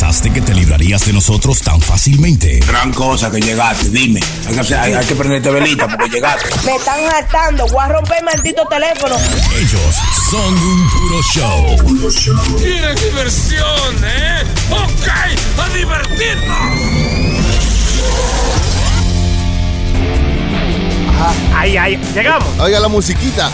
pensaste que te librarías de nosotros tan fácilmente? Gran cosa que llegaste, dime. Hay que, hay- hay que prenderte velita porque llegaste. Me están hartando. Voy a romper el maldito teléfono. Ellos son un puro show. ¡Qué diversión, eh! ¡Ok! ¡A divertirnos! Ahí, ahí, llegamos. Oiga la musiquita.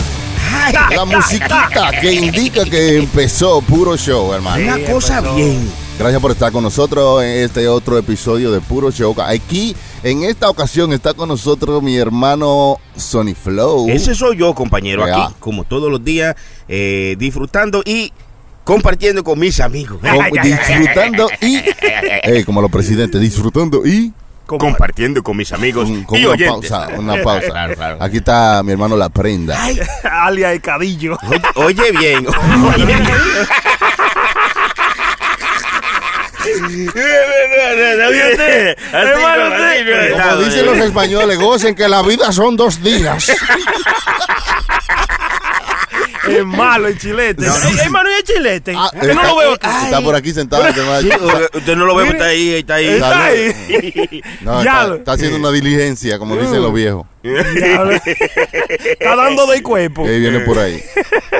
La musiquita que indica que empezó puro show, hermano. Una cosa bien. Gracias por estar con nosotros en este otro episodio de Puro Show. Aquí, en esta ocasión, está con nosotros mi hermano Sony Flow. Ese soy yo, compañero, aquí, como todos los días, eh, disfrutando y compartiendo con mis amigos. Con- disfrutando y. Eh, como los presidentes, disfrutando y. Compartiendo con mis amigos Con, con y una oyentes. pausa. Una pausa. Claro, claro. Aquí está mi hermano La Prenda. Alia y Cadillo. Oye, oye bien. Oye bien. Así Hermano, no, así no sí. está, Como dicen los españoles, gocen que la vida son dos días. Es malo el chilete. No. Hermano, ¿y el chilete? Ah, que no está- lo veo aquí. Está por aquí sentado. este usted no lo ve, está ahí, está ahí. Está ahí. No, Ya está, lo- está haciendo una diligencia, como dicen los viejos. Está dando de cuerpo. Que viene por ahí.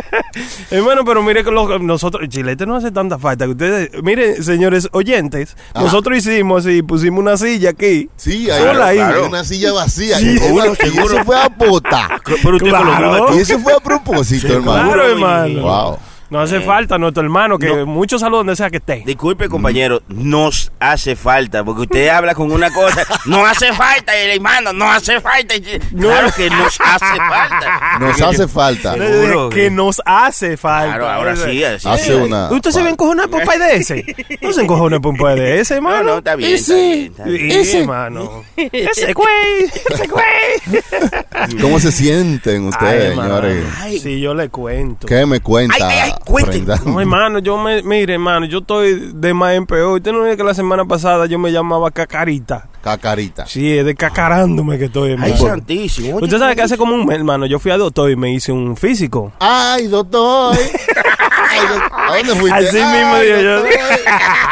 Hermano, pero mire que los- nosotros, el chilete no hace tanta falta. que Ustedes, miren, señores oyentes, Ajá. nosotros hicimos y pusimos una silla aquí. Sí, ahí. una silla vacía. Sí, y, seguro, y eso fue a botar. Pero usted Claro. Y eso fue a propósito, hermano. Claro, hermano. Wow. No hace falta nuestro hermano, que No. muchos saludos donde sea que esté. Disculpe, compañero, nos hace falta, porque usted habla con una cosa, no hace falta, el hermano, no hace falta. Claro que nos hace falta. Nos hace falta. Seguro. que nos hace falta. Claro, ahora sí, así. Hace una. ¿Usted se ve encojonar por un país de ese? No se encojona por un país de ese, No, hermano. no, está bien, está bien, está bien. Sí, hermano. Ese güey, ese güey. ¿Cómo se sienten ustedes, señores? Ay. Sí, yo le cuento. ¿Qué me cuenta? Ay, cuente. Brenda? No, hermano, yo me, mire, hermano, yo estoy de más en peor. Usted no ve que la semana pasada yo me llamaba Cacarita. Cacarita. Sí, es de cacarándome que estoy, hermano. Ay, santísimo. Usted sabe que hace como un mes, hermano, yo fui al doctor y me hice un físico. Ay, doctor. Ay, ¿A dónde fuiste? Así mismo Ay, digo yo. doctor.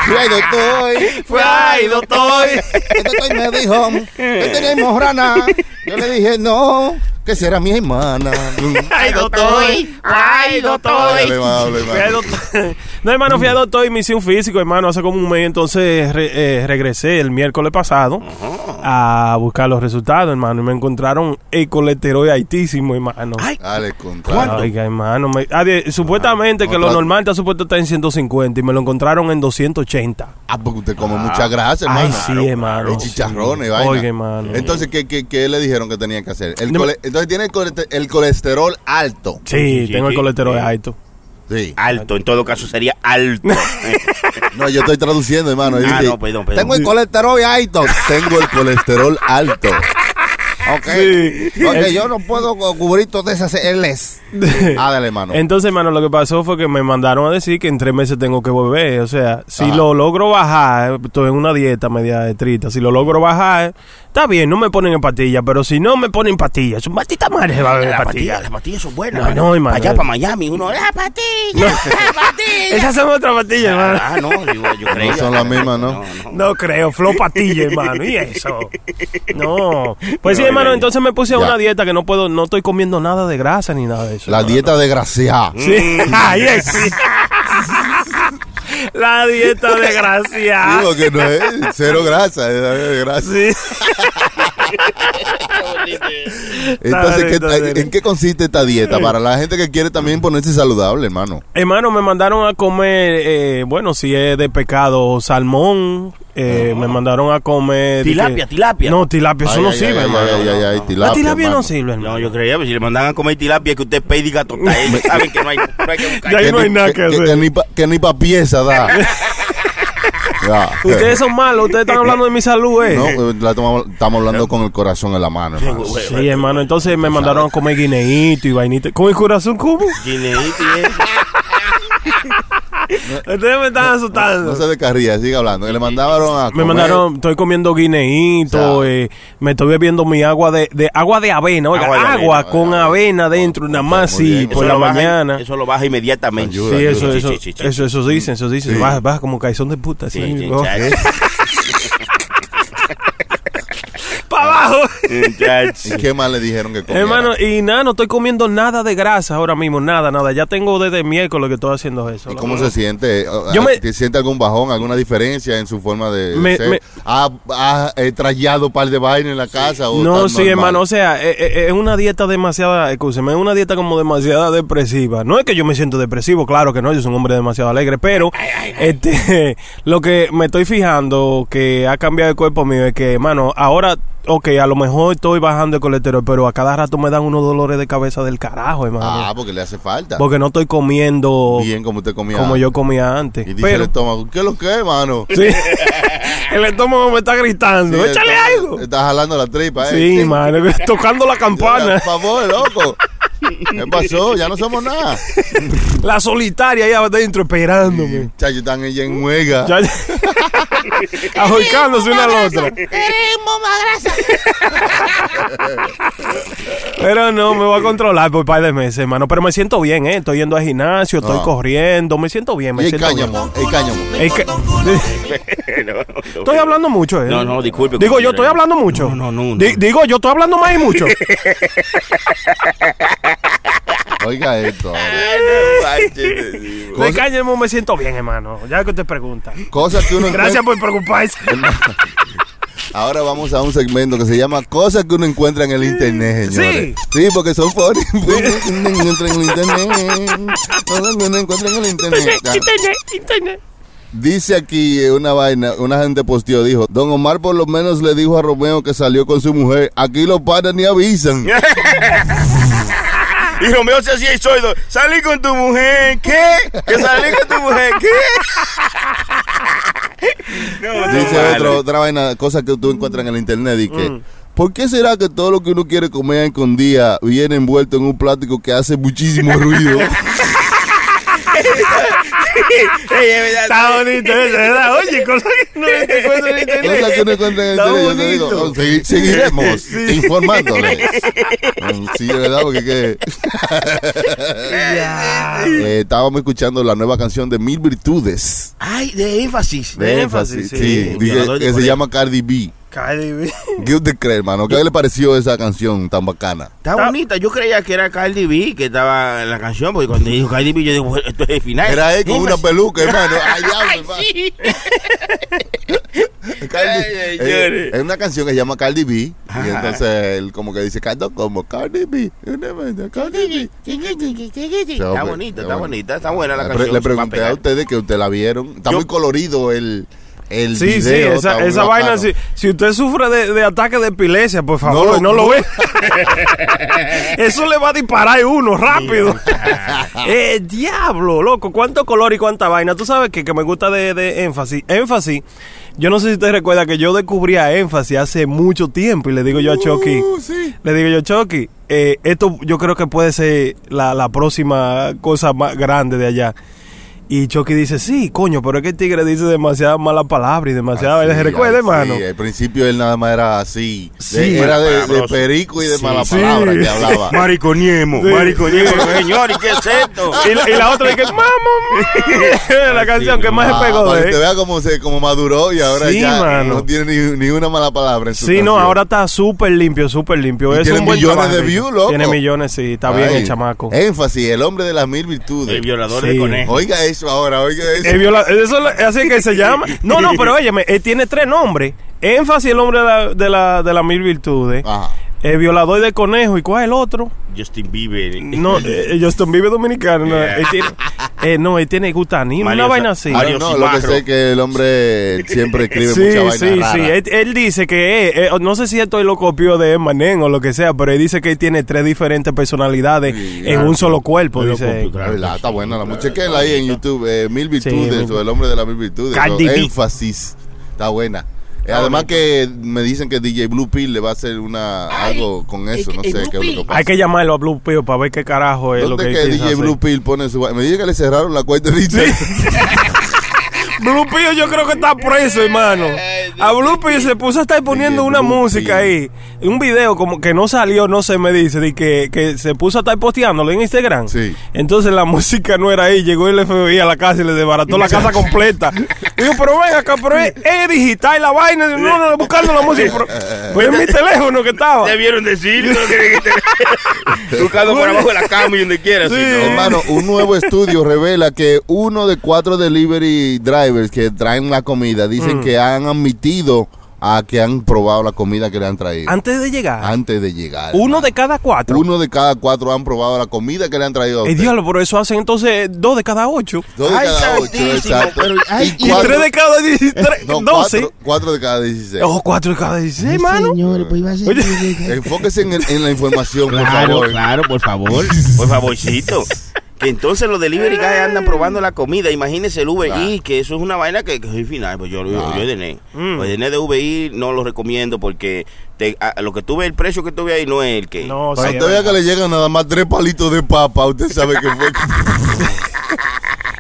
Fui al doctor. Ay, doctor. El doctor me dijo que tenemos rana. Yo le dije, no, que será mi hermana. Ay, doctor. Ay, doctor. No, hermano, fui al doctor y me hice un físico, hermano, hace como un mes. Entonces re- eh, regresé el miércoles pasado a buscar los resultados, hermano. Y me encontraron el colesterol altísimo, hermano. Ay, Dale, contrario. Oiga, hermano. me- ah, de- supuestamente que lo normal está supuesto estar en 150 y me lo encontraron en 280. Ah, porque usted come mucha grasa, Ay, hermano. sí, hermano. Y chicharrones, sí. Oiga, hermano. Entonces, ¿qué, qué, qué le dijeron que tenía que hacer? El No- cole- entonces tiene el, colesterol alto. sí, sí, tengo el colesterol alto. Sí. alto, en todo caso sería alto. No, yo estoy traduciendo, hermano. Ah, no, perdón, perdón. Tengo el colesterol alto. Tengo el colesterol alto. Ok. Sí. Ok, yo no puedo cubrir todas esas L's. Ah, dale, hermano. Entonces, hermano, lo que pasó fue que me mandaron a decir que en tres meses tengo que volver. O sea, si Ajá. lo logro bajar, estoy en una dieta media estricta. Si lo logro bajar, está bien, no me ponen en pastillas. Pero si no me ponen pastillas, su maldita madre se va a beber Las pastillas. pastillas, las pastillas son buenas. No, no, hermano. Allá para Miami, uno, la pastilla, la pastilla. Esas son otras pastillas, hermano. Ah, no, digo, yo creía. No son las mismas, ¿no? no. No creo, flow patilla, hermano. ¿Y eso? No. Pues sí, No, hermano, entonces me puse a una dieta que no puedo, no estoy comiendo nada de grasa ni nada de eso. La hermano. dieta desgraciada. Sí. Es, sí. La dieta de gracia. Digo que no es cero grasa, es grasa. Sí. Entonces, ¿qué- ¿en qué consiste esta dieta? Para la gente que quiere también ponerse saludable, hermano. Hermano, me mandaron a comer, eh, bueno, si es de pecado, salmón. eh, Me mandaron a comer. Tilapia, que- tilapia. No, tilapia, eso Ay, no ay, sirve, hermano. ay, ay, ay, La tilapia, tilapia no sirve, hermano. No, yo creía que si le mandan a comer tilapia que usted pide total. Ellos saben que no hay, no hay que buscar. Ya ahí Que no hay nada que hacer. que ni pa' pieza da. Ya. Ustedes son malos, ustedes están hablando de mi salud, eh. No, eh, la estamos, estamos hablando con el corazón en la mano, hermano. Sí, hermano, entonces me mandaron a comer guineíto y vainita. ¿Con el corazón cómo? Guineíto y eso. Ustedes me están asustando. No se descarría, sigue hablando. Que le mandaron a Me comer. mandaron, estoy comiendo guineíto, O sea. eh, me estoy bebiendo mi agua de, de agua de avena, oiga, Agua agua, de avena, con avena. avena dentro, nada más sí, eso por Eso la baja- mañana. Eso lo baja inmediatamente. Ayuda, Sí, ayuda. eso, Sí, eso, sí, sí, sí. eso, eso dicen, eso dicen, Sí. baja, baja como caizón de puta, Sí, sí, sí, oh. para abajo. ¿Y qué más le dijeron que comiera? Hermano, y nada, no estoy comiendo nada de grasa ahora mismo, nada, nada. Ya tengo desde miércoles que estoy haciendo eso. ¿Y cómo verdad. se siente? Yo me- ¿Te siente algún bajón, alguna diferencia en su forma de Me- ser? me- ¿Ha, ha, eh, trayado un par de vainas en la casa? o No, sí, normal? hermano, o sea, eh, eh, es una dieta demasiada, escúcheme, es una dieta como demasiada depresiva. No es que yo me siento depresivo, claro que no, yo soy un hombre demasiado alegre, pero este lo que me estoy fijando que ha cambiado el cuerpo mío es que, hermano, ahora, ok, a lo mejor estoy bajando el colesterol, pero a cada rato me dan unos dolores de cabeza del carajo, hermano. Ah, porque le hace falta. porque no estoy comiendo Bien como usted comía. como yo comía antes. Y dice pero, el estómago, ¿qué es lo que es, mano? sí, el estómago me está gritando, Sí, échale está- algo. Está jalando la tripa, ¿eh? Sí, mano, tocando la campana. Por favor, loco. ¿Qué pasó? Ya no somos nada. La solitaria ahí adentro esperándome. Chacho, están ella en huelga. Ajorcándose una a la otra. Pero no, me voy a controlar por un par de meses, hermano. Pero me siento bien, ¿eh? Estoy yendo al gimnasio, estoy Ah. corriendo, me siento bien, me Y el siento cáñamo, bien. el cáñamo. Es que- No, no, estoy hablando mucho, ¿eh? No, no, disculpe. Digo, yo estoy hablando mucho. No, no, no, no. Di- digo, yo estoy hablando más y mucho. Oiga esto. De cáñamo me siento bien, hermano. Ya que usted pregunta. Cosas que uno Gracias por preocuparse. Ahora vamos a un segmento que se llama Cosas que uno encuentra en el internet, señores. Sí. Sí, porque son funny. Cosas que uno encuentra en el internet. Cosas que uno encuentra en el internet. Internet, internet. Dice aquí una vaina, una gente posteó, dijo, Don Omar por lo menos le dijo a Romeo que salió con su mujer. Aquí los padres ni avisan. Y Romeo se hacía el sordo. Salí con tu mujer, ¿qué? Que salí con tu mujer, ¿qué? No, no, Dice otro, otra vaina, cosas que tú encuentras en el internet y que, Mm. ¿por qué será que todo lo que uno quiere comer a escondida viene envuelto en un plástico que hace muchísimo ruido? Está bonito eso, ¿verdad? Oye, cosas que no te encuentro en internet. Cosas que uno encuentra en internet. Yo te digo, segui- seguiremos informándoles. Mm, Sí, de verdad, porque que... Eh, estábamos escuchando la nueva canción de Mil Virtudes. Ay, de énfasis. De De énfasis, énfasis, sí. sí. De que se llama Cardi B. Cardi B. ¿Qué usted cree, hermano? ¿Qué le pareció esa canción tan bacana? Está bonita. Yo creía que era Cardi B que estaba en la canción, porque cuando dijo Cardi B, yo digo, bueno, esto es el final. Era él con una peluca, hermano. Ay, Ay, eh, es una canción que se llama Cardi B. Y entonces él como que dice, canto como Cardi B. Cardi B. Está bonita, está bonita, está buena la Le, canción. le pregunté a ustedes que ustedes la vieron. Está Yo- muy colorido el, el Sí, sí, esa, esa vaina, si, si usted sufre de, de ataque de epilepsia, por favor, No no lo- lo, ve. Eso le va a disparar uno rápido. eh, diablo, loco, cuánto color y cuánta vaina. Tú sabes que, que me gusta de, de énfasis. Énfasis, yo no sé si usted recuerda que yo descubrí a énfasis hace mucho tiempo y le digo yo a Chucky, Uh, sí. le digo yo, Chucky, eh, esto yo creo que puede ser la, la próxima cosa más grande de allá. Y Chucky dice, sí, coño, pero es que el tigre dice demasiadas malas palabras y demasiadas vainas. ¿Se recuerda, hermano? al principio él nada más era así. De- Sí. era de, perico y de Sí. mala Sí. palabra que hablaba. Mariconiemo, Sí. mariconiemo, señor, ¿y qué es esto? Y la, y la otra dice, mamá, la canción que más Ah, se pegó para que de te vea cómo se como maduró y ahora Sí, ya mano. no tiene ni, ni una mala palabra en su Sí, no, ahora está súper limpio, súper limpio. Es tiene un buen millones trabajo, de views, loco. Tiene millones, sí, está bien el chamaco. Énfasis, el hombre de las mil virtudes. El violador Sí. de conejo. Oiga eso ahora, oiga eso. El viola- eso es así que se llama. No, no, pero óyeme, él tiene tres nombres. Énfasis, el hombre de la, de la, de las mil virtudes. Ajá. El violador de conejo. ¿Y cuál es el otro? Justin Bieber. No, eh, Justin Bieber dominicano. No, él tiene, eh, no, él tiene gutanino, Mario una vaina así. Mario no, lo que sé es que el hombre siempre escribe Sí, mucha vaina sí, rara. sí. Él, él dice que, eh, eh, no sé si esto lo copió de Emanen o lo que sea, pero él dice que él tiene tres diferentes personalidades Sí, en claro. un solo cuerpo. Dice. La está buena la muchacha. Chequenla ahí en YouTube, eh, Mil Virtudes o el hombre de las mil virtudes. B. énfasis. Está buena. Además que me dicen que DJ Blue Pill le va a hacer una algo con eso, no sé qué es lo que pasa. Hay que llamarlo a Blue Pill para ver qué carajo es lo ¿Dónde que que piensa DJ hacer. Blue Pill pone su... Me dice que le cerraron la cuenta de. Blue Pill yo creo que está preso, hermano. A Blue Pill se puso a estar poniendo una Blue música ahí. Un video como que no salió, no se me dice, de que, que se puso a estar posteándolo en Instagram. Sí. Entonces la música no era ahí. Llegó el FBI a la casa y le desbarató la casa completa. Digo, pero ven acá, pero es, es digital la vaina. No, no, buscando la música. Pero, pero es mi teléfono que estaba. Debieron decir, no quería que te- buscando por abajo de la cama y donde quiera. Sí. Hermano, un nuevo estudio revela que uno de cuatro delivery drivers que traen la comida Mm. dicen que han admitido a que han probado la comida que le han traído Antes de llegar. antes de llegar. Uno de cada cuatro. Uno de cada cuatro han probado la comida que le han traído a Eh, usted. diablo, por eso hacen entonces dos de cada ocho. Dos de Ay, cada ocho, exacto. pero- ay, Y cuatro- tres de cada dieciséis. no, cuatro, cuatro de cada 16. O cuatro de cada dieciséis, hermano. Señores, pues iba a ser. Oye. Enfóquese en, el- en la información, por Claro, favor. claro, por favor. Por favorcito. Que entonces los delivery guys andan probando la comida. Imagínese el Uber Claro. Eats, que eso es una vaina que, que es final. Pues yo, yo, Claro. yo ordené. Mm. Ordené de Uber no lo recomiendo porque te- a- lo que tuve, el precio que tuve ahí no es el que. No, Cuando sí, usted vea que le llegan nada más tres palitos de papa, usted sabe que fue.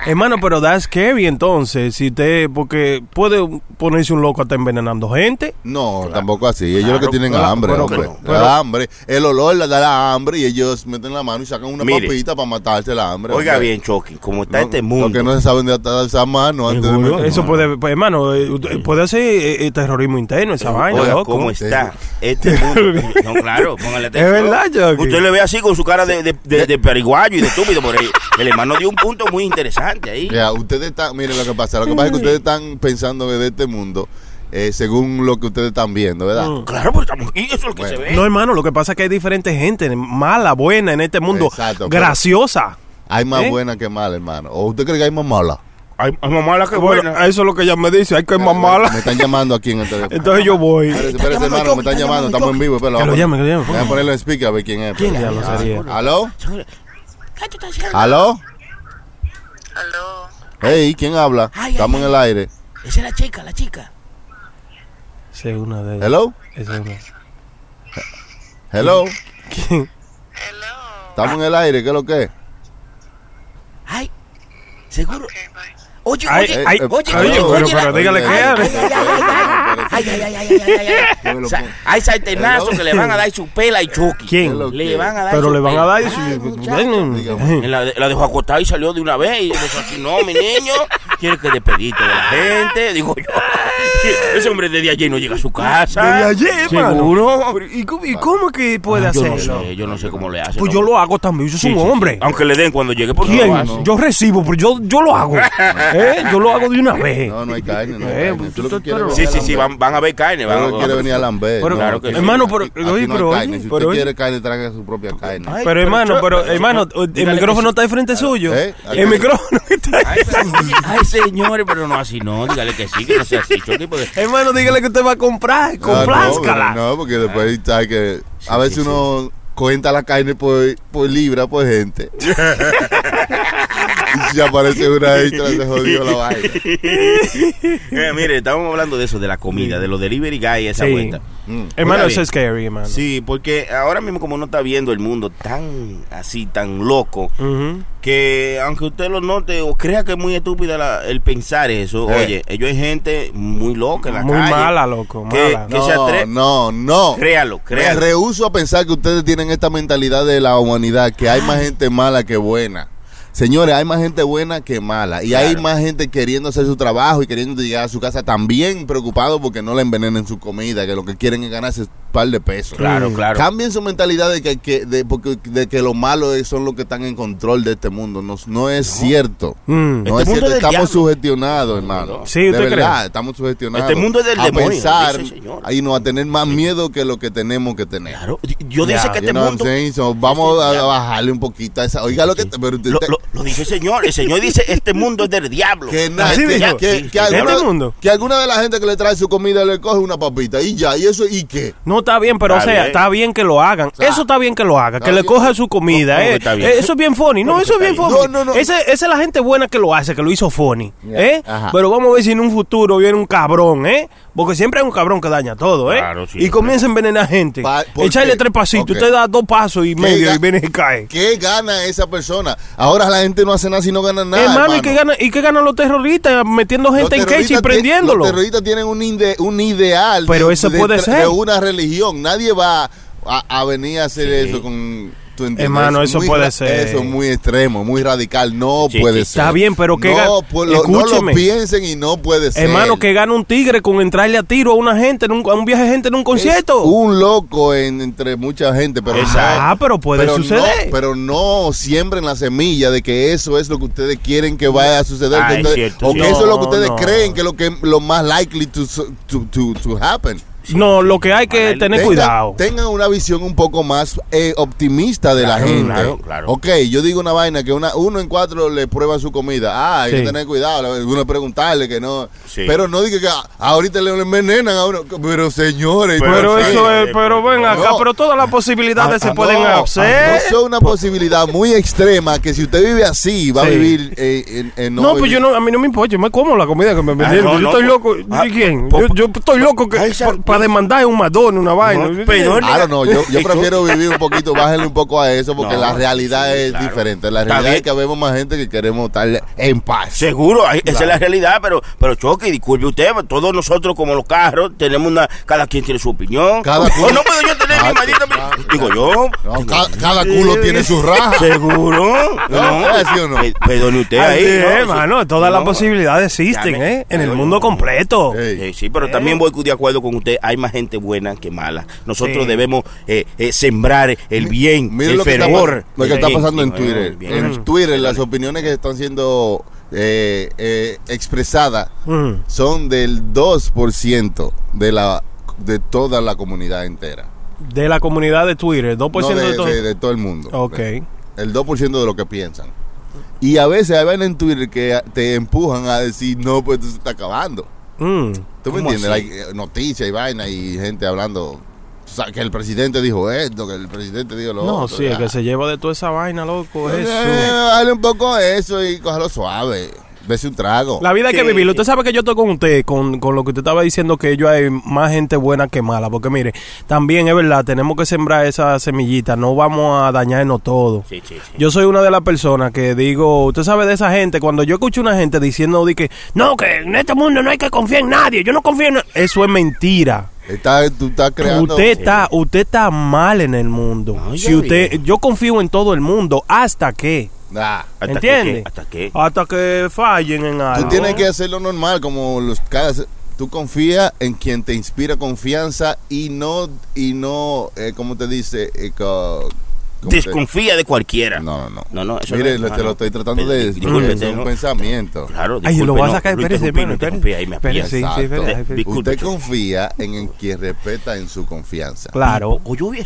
Hermano, pero that's scary entonces. Si te, porque puede ponerse un loco hasta envenenando gente. No, tampoco así. Ellos lo que tienen hambre, pero- hombre. pero- Le da hambre. El olor le da la hambre y ellos meten la mano y sacan una Mire. papita para matarse la hambre. Oiga hombre. bien, Chucky, como está No, este mundo. Lo que no se saben de atar esa mano antes de meter- Eso puede, pues, hermano, eh, puede ser eh, eh, terrorismo interno esa vaina, Oiga, loco. ¿cómo está? Este mundo. No, claro, póngale atención. verdad, Chucky. Usted le ve así con su cara de, de, de, de periguayo y de estúpido por ahí. El hermano dio un punto muy interesante ahí. Ya, ustedes están, miren lo que pasa. Lo que pasa es que ustedes están pensando que de este mundo, eh, según lo que ustedes están viendo, ¿verdad? Mm. Claro, porque estamos aquí, eso es lo que Bueno. se ve. No, hermano, lo que pasa es que hay diferentes gente, mala, buena en este mundo, Exacto, graciosa. Hay más ¿Eh? buena que mala, hermano. ¿O usted cree que hay más mala? Hay, hay más mala que Bueno, buena. eso es lo que ella me dice, hay que más Me están llamando aquí en el teléfono. Entonces yo voy. Espérese, espérese, hermano, me están llamando. Estamos en vivo. espera, Que lo vamos. llame, que lo llame. Voy a ponerlo en speaker a ver quién es. ¿Quién sería? ¿Aló? ¿Qué tú estás haciendo? ¿Aló? Aló, Hey, ¿quién habla? Ay, ay, Estamos en el aire. Esa es la chica, la chica. Esa es una de ellas. ¿Hello? Esa es una. ¿Hello? ¿Quién? hello. Estamos en el aire. ¿Qué es lo que es? Ay, seguro. Okay, Oye, oye, ay, oye, ay, oye, oye, pero, dígale que Ay, ay, ay, ay, ay, ay, ay. Hay sartenazo que le van a dar su pela y Chucky. ¿Quién? Le van a dar Pero le van a dar su... La dejó acostada y salió de una vez y dijo aquí, no, mi niño, quiere que despedite de la gente, digo yo. Ese hombre desde ayer no llega a su casa. Desde ayer, ¿Seguro? ¿Y, cómo, que puede ah, yo? No sé, yo no sé cómo le hace. Pues yo lo hago también, yo soy un hombre. Aunque le den cuando llegue, por Yo recibo, pero yo, yo lo hago. ¿Eh? Yo lo hago de una vez. No, no hay carne. No hay Eh, carne. pues Tú tú- tú- Sí, sí, sí, van, van a ver carne. Van, que quiere venir a Lamber. Pero- Claro que sí. hermano, pero, Aquí oye, no hay pero, carne. Si pero, usted oye, quiere carne, traiga su propia carne. Ay, pero hermano, pero hermano, el dígale micrófono está al frente suyo. ¿Eh? El micrófono está ahí. Ay, señores, pero no así, no. Dígale que sí, que no sea así, Hermano, dígale que usted va a comprar. Ah, Complázcala. No, no, porque después sabe que a veces uno cuenta la carne por, por libra, por gente. y si aparece una extra, se jodió la vaina. Eh, mire, estábamos hablando de eso, de la comida, de los delivery guys y esa Sí. vuelta. Mm. Hermano, eso es scary, hermano. Sí, porque ahora mismo como uno está viendo el mundo tan así, tan loco, que aunque usted lo note o crea que es muy estúpida la- el pensar eso, Eh. oye, ellos hay gente muy loca en la Muy calle. mala, loco, que- mala. que se No, atre- no, no. Créalo, Me créalo. rehuso a pensar que ustedes tienen esta mentalidad de la humanidad, que hay más gente mala que buena. Señores, hay más gente buena que mala. Y hay más gente queriendo hacer su trabajo y queriendo llegar a su casa también preocupado porque no le envenenen su comida, que lo que quieren es ganarse par de pesos. Claro, claro. Cambien su mentalidad de que, que- de, porque, de que lo malo son los que están en control de este mundo. No, no es cierto. Mm. No Este es mundo cierto. es Estamos diablo. sugestionados, hermano. Sí, de ¿usted verdad, cree? estamos sugestionados. Este mundo es del a demonio, pensar dice el Señor. y no a tener más miedo que lo que tenemos que tener. Claro, yo dice Ya, que You este mundo... So, vamos Este- a bajarle un poquito a esa. Oiga lo que. Pero usted- Lo, lo- lo dice el Señor. El Señor dice, este mundo es del diablo. que, na- Así que, dijo. que- Sí, que sí. alguna, ¿Este mundo? que alguna de la gente que le trae su comida le coge una papita y ya, y eso, ¿y qué? No está bien, pero Está o sea, bien. está bien que lo hagan. sea, eso está bien que lo haga, que le coja su comida. ¿Cómo que eh. eso es bien funny. No, ¿Cómo eso es bien funny. No, no, no. Ese- esa es la gente buena que lo hace, que lo hizo funny. ¿eh? Pero vamos a ver si en un futuro viene un cabrón, ¿eh? Porque siempre hay un cabrón que daña todo, ¿eh? Claro, sí, y comienza a envenenar gente. Pa- ¿por Echarle tres pasitos, usted da dos pasos y medio y viene y cae. ¿Qué gana esa persona? Ahora la gente no hace nada si no gana nada. hermano, ¿y qué, gana, ¿y qué ganan los terroristas metiendo gente en queche y prendiéndolo? Los terroristas tienen un, ide- un ideal Pero de, eso de puede ser. de una religión. Nadie va a, a venir a hacer Sí. eso con... Hermano, Es eso muy puede ser. Eso es muy extremo, muy radical. No Sí, puede ser. Está bien, pero que no, pues, lo, no lo escúcheme. piensen y no puede ser. Hermano, que gana un tigre con entrarle a tiro a una gente, en un, a un viaje de gente en un concierto. Es un loco en- entre mucha gente, pero ah, pero puede pero suceder. No, pero no siembren la semilla de que eso es lo que ustedes quieren que vaya a suceder. Ah, que es entonces- cierto, o que eso es lo que ustedes creen que es lo que lo más likely to, to, to, to happen. No, lo que hay que tener cuidado. Tengan una visión un poco más eh, optimista de la gente. claro, claro. Ok, yo digo una vaina que una, uno en cuatro le prueba su comida. Ah, hay Sí. que tener cuidado. Uno preguntarle que no. Sí. Pero no diga que ah, ahorita le envenenan a uno. Pero señores. Pero Pero ¿por qué? eso es, pero ven acá, No. pero todas las posibilidades Ah, se pueden no, hacer. No, eso es una posibilidad muy extrema que si usted vive así, va a vivir eh, en, en No, pues yo no, a mí no me importa, yo me como la comida que me vendieron. no, yo no, estoy loco. ah, ¿Y quién? Yo, yo estoy loco que para demandar un Madonna, una vaina. No, perdón. Claro, no, yo, yo prefiero vivir un poquito, bájenle un poco a eso porque No, la realidad sí, es claro. diferente. La realidad es que vemos más gente que queremos estar en paz. Seguro, esa es la realidad, pero, pero Choque, disculpe usted, todos nosotros como los carros tenemos una, cada quien tiene su opinión. Cada o culo- no puedo yo tener mi maldita. Digo yo. No, ca- cada, culo tiene su raja. Seguro. No, ¿es o no? Pe- Perdone usted ahí. es, ¿no? hermano, todas las posibilidades existen, ¿eh? En el mundo completo. Eh, sí, pero también voy de acuerdo con usted. Hay más gente buena que mala. Nosotros Sí. debemos eh, eh, sembrar el bien, Miren el lo que, está, fervor. lo que está pasando en Twitter. bien. En Twitter, las opiniones que están siendo eh, eh, expresadas Mm. son del 2% de, la, de toda la comunidad entera. De la comunidad de Twitter, 2% No, de, de, todo. de- de todo el mundo. Ok. El 2% de lo que piensan. Y a veces hay en Twitter que te empujan a decir, no, pues esto se está acabando. Mm. ¿Tú me ¿Cómo entiendes? Hay eh, noticias y vaina y gente hablando. O sea, que el presidente dijo esto, que el presidente dijo lo No, otro. sí, el ya. que se lleva de toda esa vaina, loco, Eh, eso. dale un poco eso y cójalo suave. Dese un trago. La vida hay que Sí. vivirlo. Usted sabe que yo estoy con usted, con, con lo que usted estaba diciendo, que ellos hay más gente buena que mala. Porque mire, también es verdad, tenemos que sembrar esa semillita. No vamos a dañarnos todo. Sí, sí, sí. Yo soy una de las personas que digo, usted sabe de esa gente, cuando yo escucho una gente diciendo de que, no, que en este mundo no hay que confiar en nadie, yo no confío en na-". Eso es mentira. Está, tú estás creando. Usted está, usted está mal en el mundo. No, si usted, yo confío en todo el mundo, hasta que, Nah. ¿Hasta ¿entiende? qué? ¿Hasta qué? Hasta que fallen en algo. Tú tienes que hacerlo normal, como los cada. Tú confías en quien te inspira confianza y no, y no, eh, ¿cómo te dice? Eh, co- ¿cómo te- Desconfía de cualquiera. No, no, no. No, no, eso Mire, no, te lo estoy tratando de disculpe, es un no. pensamiento. Claro, Ay, lo disculpe, voy a sacar, espérese, espérese, disculpe, Usted confía en, en quien respeta en su confianza. Claro. O yo que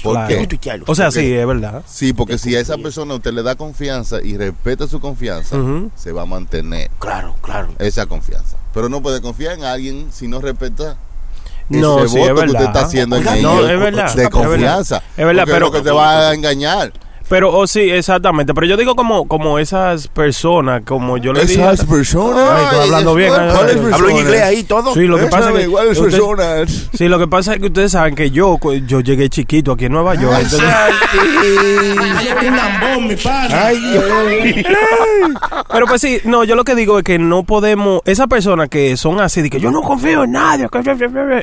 tuitearlo. O sea, sí, es verdad. Sí, porque si a esa persona usted le da confianza y respeta su confianza, se va a mantener Claro, claro. esa confianza. Pero no puede confiar en alguien si no respeta ese No, sí, es voto que usted está haciendo en No, ellos es verdad, de es confianza. Es verdad, pero- lo que te va a engañar. Pero, oh, sí, exactamente. Pero yo digo como, como esas personas, como yo le dije. Esas personas. Ay, estoy hablando bien, ¿Cuáles ay, ay, ay. personas? Hablo en inglés ahí todo. Sí, lo que pasa es que. ¿Cuáles usted- personas? Sí, lo que pasa es que ustedes saben que yo, yo llegué chiquito aquí en Nueva York. entonces- pero pues sí, no, yo lo que digo es que no podemos, esas personas que son así, de que yo no confío en nadie,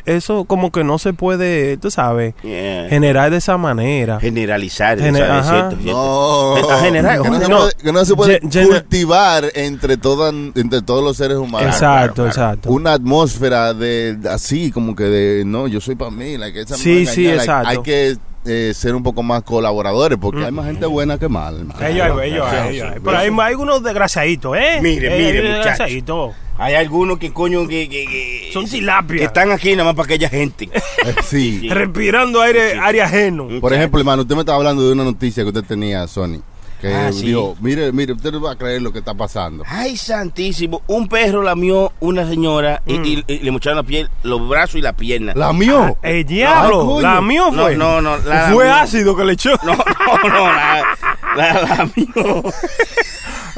eso como que no se puede, tú sabes, Yeah. generar de esa manera. Generalizar, Gener- ¿sabes? ajá. No, general, que no, se no. puede, que no se puede Gen- cultivar entre, todas, entre todos los seres humanos. Exacto, claro. exacto. Una atmósfera de así, como que de no, yo soy para mí, like, esa me Sí, sí. Hay- exacto. Hay, que eh, ser un poco más colaboradores porque hay más gente buena que mal. hermano. Ellos hay, ellos hay. Pero hay, hay unos desgraciaditos, ¿eh? Mire, Eh, mire, hay muchacho. desgraciaditos. Hay algunos que coño que, que- que- Son tilapias. que están aquí nada más para aquella gente. Eh, sí. Respirando aire, aire ajeno. Por ejemplo, hermano, usted me estaba hablando de una noticia que usted tenía, Sony. Que Ah, sí. dijo, mire, mire, usted no va a creer lo que está pasando. Ay, santísimo. Un perro lamió una señora y, y- y le mocharon la piel, los brazos y la pierna. La mío. El diablo, Ay, coño. la mío No, fue. no, no, la fue lamió. ácido que le echó. No, no, no, la, la lamió.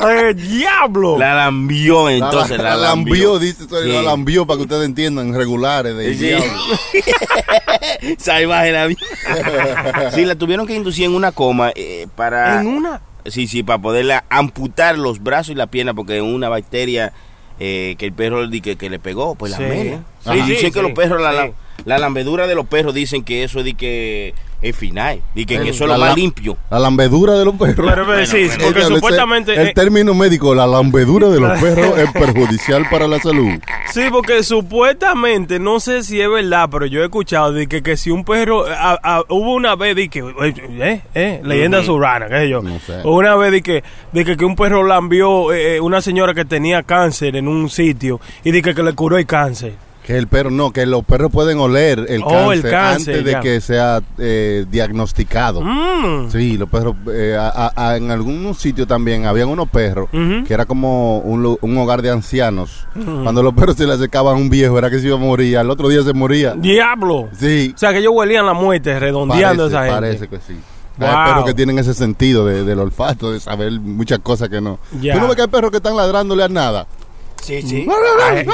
¡Eh, diablo! La lambió entonces, la, la, la lambió, dice, Sí. la lambió para que ustedes entiendan, regulares de Sí. diablo. Salvaje la vida. Sí, la tuvieron que inducir en una coma eh, para... En una. Sí, sí, para poderla amputar los brazos y la pierna porque una bacteria eh, que el perro di que, que le pegó, pues Sí. la mela. Sí, Sí, sí, dicen que sí, los perros, la, la, sí. La lambedura de los perros dicen que eso di que es final, y que, que eso es lo más la- limpio. La lambedura de los perros. Pero, pero, sí, bueno. porque supuestamente. El eh, término médico, la lambedura de los perros es perjudicial para la salud. Sí, porque supuestamente, no sé si es verdad, pero yo he escuchado de que, que si un perro, a- a- hubo una vez de que, eh, eh, leyenda urbana, qué sé yo, No sé. una vez de que, de que, que un perro lambió eh, una señora que tenía cáncer en un sitio y de que, que le curó el cáncer. Que el perro, no, que los perros pueden oler el, Oh, cáncer, el cáncer, antes de que sea eh, diagnosticado. Mm. Sí, los perros, eh, a- a- en algunos sitios también habían unos perros que era como un, hogar de ancianos. Cuando los perros se le acercaban a un viejo, era que se iba a morir, al otro día se moría. Diablo. Sí, O sea, que ellos huelían la muerte redondeando parece, a esa gente. parece que sí. Wow. Hay perros que tienen ese sentido de- del olfato, de saber muchas cosas que no. Ya. Tú no ves que hay perros que están ladrándole a nada. Sí, sí. Ay,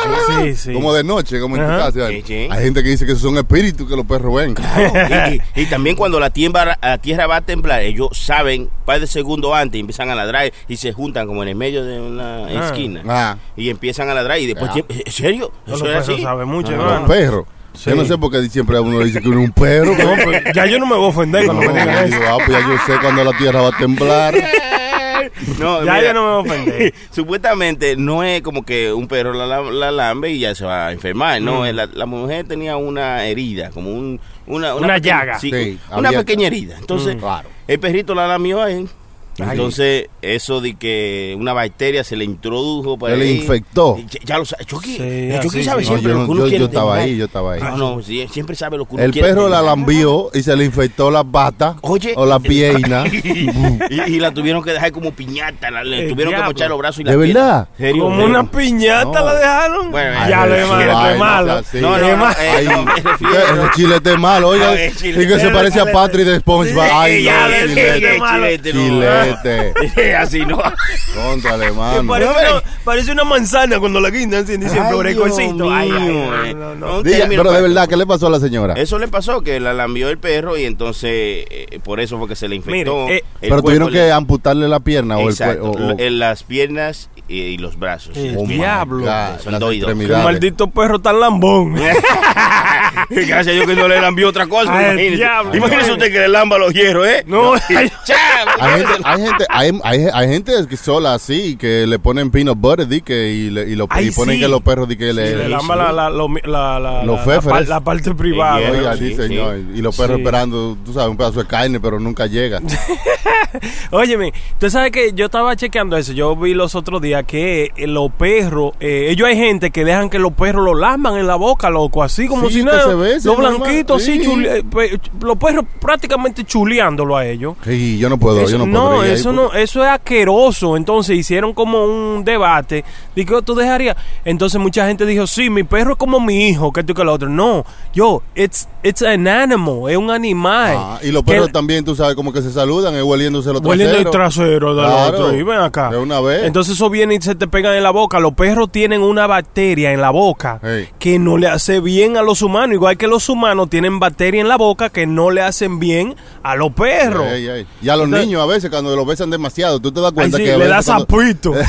sí, sí. Como de noche, como en tu Ajá. casa. Sí, sí. Hay gente que dice que esos son espíritus que los perros ven. y, y- y también cuando la tierra, la tierra va a temblar, ellos saben, un par de segundos antes, y empiezan a ladrar y se juntan como en el medio de una Ah. esquina. Ah. Y empiezan a ladrar y después, Ah. ¿en serio? Los ¿Eso es perros así? saben mucho, Los hermano. perros. Sí. Yo no sé por qué siempre a uno le dice que uno es un perro. No, pues, ya yo no me voy a ofender cuando No, me digan eso. ah, pues ya yo sé cuando la tierra va a temblar. No, Ya mira, yo no me voy a ofender. Supuestamente no es como que un perro la, la, la lambe y ya se va a enfermar. No, Mm. es la, la mujer tenía una herida, como un, una, Una pequeña- llaga. sí, Sí, una pequeña herida. Entonces, Mm. Claro. el perrito la lamió ahí. Entonces, eso de que una bacteria se le introdujo para Se le infectó. Ya, ya lo sabe. Chucky, Sí, el Chucky así, sabe sí. No, siempre yo, lo no- que uno yo- yo estaba ahí, yo estaba ahí. No, no, sí, siempre sabe lo que uno El perro la lambió y se le infectó las patas Oye. o las piernas. y, y la tuvieron que dejar como piñata, la- le El tuvieron diablo. que mochar los brazos y la ¿De verdad? ¿Serio? Como ¿Serio? una piñata No. la dejaron. Bueno, ya ay, lo sí, demás, vaina, qué malo. No, no, no, malo. eh, Ay, no, ese chilete es malo, oiga. No, es. Y que se parece a Patrick de SpongeBob. Ay, ya no, chilete. No. Chilete. Así no. Contrale, mano. Parece una, parece una manzana cuando la guindan así, diciendo. Ay, ay, ay, eh. no, no, No, no. Diga, pero de verdad, ¿qué le pasó a la señora? Eso le pasó, que la lambió el perro y entonces eh, por eso fue que se le infectó. Mire, eh, el Pero tuvieron que le- amputarle la pierna o el cuerpo. en las piernas y, y los brazos. Oh Diablo. God, Son doidos. Qué maldito perro tan lambón. Gracias a Dios que no le lambió otra cosa. Ay, imagínese diablo, imagínese no. usted que le lamba los hierros, ¿eh? No, Chao. Hay gente, hay gente, hay, hay, hay gente que sola así que le ponen peanut butter di que, y, le, y, lo, Ay, y ponen sí. que los perros di que le, le lamba la, la, Los parte privada. Oiga, Sí, sí, sí. señor. Y los perros Sí. esperando, tú sabes, un pedazo de carne, pero nunca llega. Óyeme, tú sabes que yo estaba chequeando eso. Yo vi los otros días que eh, los perros, eh, ellos hay gente que dejan que los perros lo lamban en la boca, loco, así como Sí, si nada. Los blanquitos, así, sí. eh, los perros prácticamente chuleándolo a ellos. Sí, yo no puedo, Eso- yo no, eso no, eso es asqueroso. Entonces hicieron como un debate. Digo, tú dejarías. Entonces mucha gente dijo, sí, mi perro es como mi hijo, que esto y que lo otro. No, yo, it's, it's an animal, es un animal. Ah, y los Que- perros también, tú sabes, como que se saludan, es hueliéndose los Hueliendo el trasero del Claro, otro. Y ven acá. de una vez. Entonces eso viene y se te pegan en la boca. Los perros tienen una bacteria en la boca Hey. que no le hace bien a los humanos. Igual que los humanos tienen bacteria en la boca que no le hacen bien a los perros. Y a los Entonces- niños a veces cuando los besan demasiado, tú te das Ay, cuenta sí, que le da veces cuando- sapito.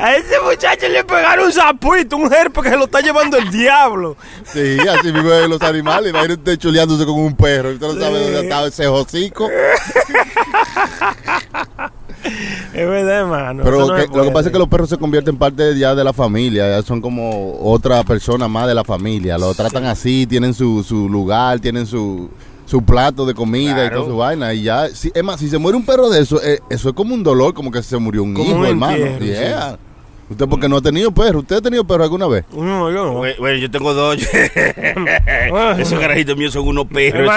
A ese muchacho le pegaron un sapito, un herpes que se lo está llevando el diablo. Sí, así viven los animales. Imagínate usted chuleándose con un perro. Usted no sabe dónde está ese hocico. Es verdad, hermano. Pero no que- lo que pasa es que los perros se convierten en parte ya de la familia. Ya son como otra persona más de la familia. Lo tratan así, tienen su, su lugar, tienen su, su plato de comida y toda su vaina. Y ya, si, es más, si se muere un perro de eso, eh, eso es como un dolor, como que se murió un Como hijo, un hermano. entierro, Yeah. Usted porque no ha tenido perro. ¿Usted ha tenido perro alguna vez? No, yo no. Bueno, yo tengo dos. Esos carajitos míos son unos perros.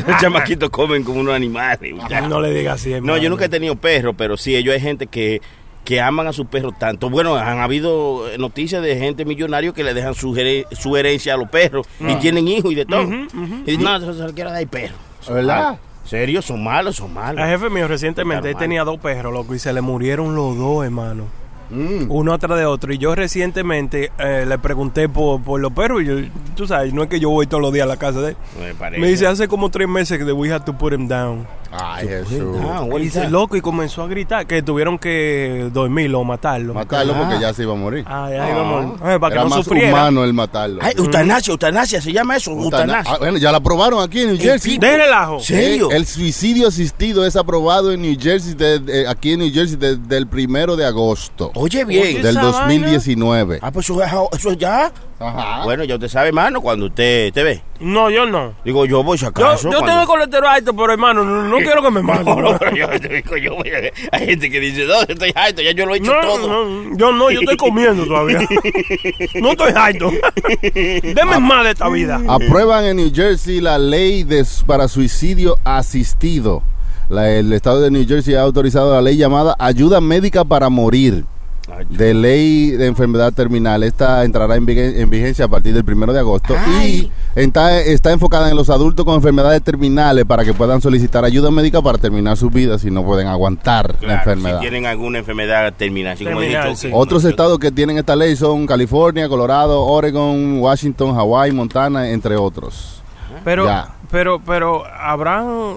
Esos chamaquitos comen como unos animales. No le digas así, No, yo nunca he tenido perro, pero sí, ellos hay gente que, que aman a sus perros tanto. Bueno, han habido eh, noticias de gente millonaria que le dejan su, herencia a los perros y tienen hijos y de todo. Y dicen, no, eso se lo quiero dar perro. ¿Verdad? ¿Serio? Son malos, son El malos. jefe mío recientemente él tenía dos perros, loco, y se le murieron los dos, hermano. Mm. Uno atrás de otro. Y yo recientemente eh, le pregunté por, por los perros. Y yo, tú sabes, no es que yo voy todos los días a la casa de él. Me dice, hace como tres meses que we had to put him down. Ay, Jesús. Ah, Y dice, that? loco, y comenzó a gritar que tuvieron que dormirlo o matarlo. Matarlo Ah. porque ya se iba a morir. Ay, ay, vamos. Ay, para que Era no más sufriera. humano el matarlo. Ay, eutanasia, eutanasia, se llama eso, Eutana- eutanasia. Ah, bueno, ya la aprobaron aquí en New Jersey. De relajo. ¿Serio? El, el suicidio asistido es aprobado en New Jersey, de- de- aquí en New Jersey desde el primero de agosto Oye, bien. Oye, del esa 2019. Ah, pues eso, es- eso es ya. Ajá. Bueno, ya usted sabe, hermano, cuando usted te ve. No, yo no. Digo, yo voy si Yo, acaso. yo tengo el cuando- colesterol alto, pero hermano, no, no quiero que me maten. No, no, pero yo, te digo, yo voy a- Hay gente que dice, no, yo estoy alto, ya yo lo he hecho No, todo. no, yo no, yo estoy comiendo todavía. No estoy alto. Deme más de esta vida. Aprueban en New Jersey la ley de- para suicidio asistido. La- el estado de New Jersey ha autorizado la ley llamada Ayuda Médica para Morir. De ley de enfermedad terminal. Esta entrará en, vigen- en vigencia a partir del primero de agosto Ay. y está, está enfocada en los adultos con enfermedades terminales para que puedan solicitar ayuda médica para terminar sus vidas si no pueden aguantar la enfermedad. Si tienen alguna enfermedad terminal, así como he Terminal, dicho. sí. Otros estados que tienen esta ley son California, Colorado, Oregon, Washington, Hawái, Montana, entre otros. Pero, Ya. pero, pero, habrán,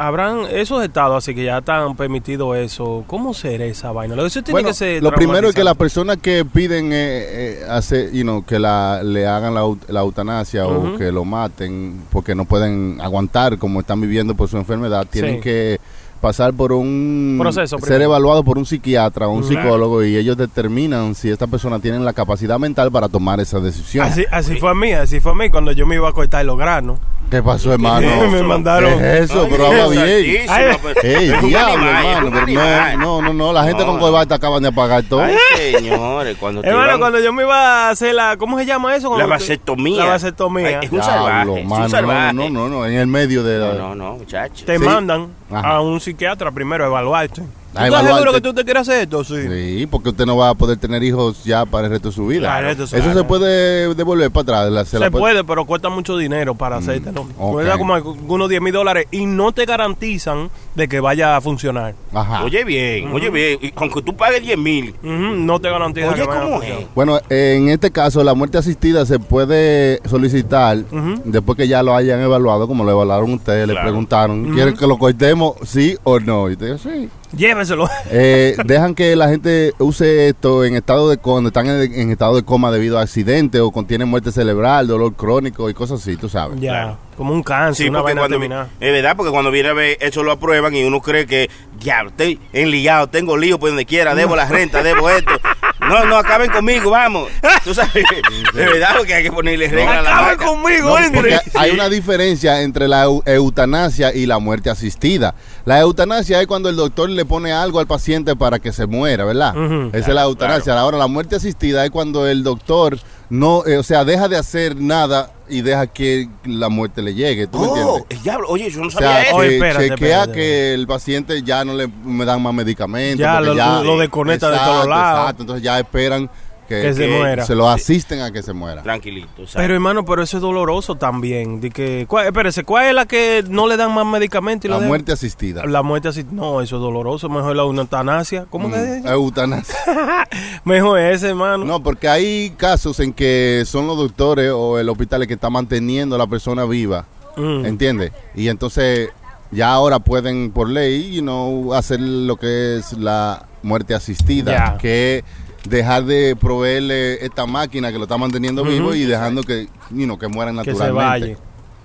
habrán esos estados así que ya están permitido eso. ¿Cómo será esa vaina? Lo- Eso tiene Bueno, que ser. lo primero es que las personas que piden eh, eh, hacer, you know, que la, le hagan la, la eutanasia o que lo maten porque no pueden aguantar como están viviendo por su enfermedad, tienen Sí. que pasar por un Proceso ser primero. evaluado por un psiquiatra o un psicólogo y ellos determinan si esta persona tiene la capacidad mental para tomar esa decisión. Así, así fue a mí, así fue a mí cuando yo me iba a cortar los granos. ¿Qué pasó, hermano? me mandaron. ¿Qué es eso? Pero habla bien. pero- Ey, diablo, hermano, pero no, no, no, no, la gente No. con corbata acaban de apagar todo. Ay, señores, cuando te Hermano, cuando yo me iba a hacer la. ¿Cómo se llama eso? La te- vasectomía. La vasectomía. Ay, es un Diablo, salvaje, es mano, un salvaje. No, no, no, en el medio de la... No, no, no, muchacho. te Sí. mandan Ajá. a un psiquiatra primero a evaluarte. ¿Tú estás seguro que tú te quieres hacer esto? Sí. Sí, porque usted no va a poder tener hijos ya para el resto de su vida. Eso se puede devolver para atrás. la- Se, la puede, pero cuesta mucho dinero para hacértelo. ok. Cuesta como algunos 10 mil dólares y no te garantizan de que vaya a funcionar. Ajá. Oye bien, oye bien, y aunque tú pagues 10 mil, no te garantizan oye, que vaya a ¿cómo es? Bueno, en este caso, la muerte asistida se puede solicitar después que ya lo hayan evaluado, como lo evaluaron ustedes, le preguntaron, ¿quieren que lo cortemos, sí o no? Y usted dijo, sí. Lléveselo. Eh, dejan que la gente use esto en estado de cuando están en, en estado de coma debido a accidentes o contienen muerte cerebral, dolor crónico y cosas así, tú sabes. ya, Claro. como un cáncer, Sí, una vaina cuando vi- terminada. es verdad, porque cuando viene a ver eso lo aprueban y uno cree que, diablo, estoy enliado, tengo lío por donde quiera, debo la renta, debo esto. No, no, acaben conmigo, vamos. Tú sabes, es verdad, porque hay que ponerle regla a la Acaben vaca. conmigo, No, porque hay una diferencia entre la eu- eutanasia y la muerte asistida. La eutanasia es cuando el doctor le pone algo al paciente para que se muera, ¿verdad? Esa es la eutanasia. Ahora, la muerte asistida es cuando el doctor no, eh, o sea, deja de hacer nada y deja que la muerte le llegue. ¿Tú me Oh, entiendes? diablo, oye, yo no O sea, sabía eso. Oye, que espérate, chequea espérate. que el paciente ya no le me dan más medicamentos. Ya, lo- lo desconecta de todos lados. Exacto, entonces ya esperan que, Que se muera. se lo asisten a que se muera. Tranquilito. ¿sabes? Pero hermano, pero eso es doloroso también. De que, ¿cuál, espérese, ¿cuál es la que no le dan más medicamentos? La dejan? muerte asistida. La muerte así. No, eso es doloroso. Mejor la eutanasia. ¿Cómo Mm, que es? Eutanasia. Mejor ese, hermano. No, porque hay casos en que son los doctores o el hospital el que está manteniendo a la persona viva, Mm. ¿entiendes? Y entonces ya ahora pueden por ley, you know, hacer lo que es la muerte asistida, que es dejar de proveerle esta máquina que lo está manteniendo vivo y dejando que, you know, que mueran que se naturalmente.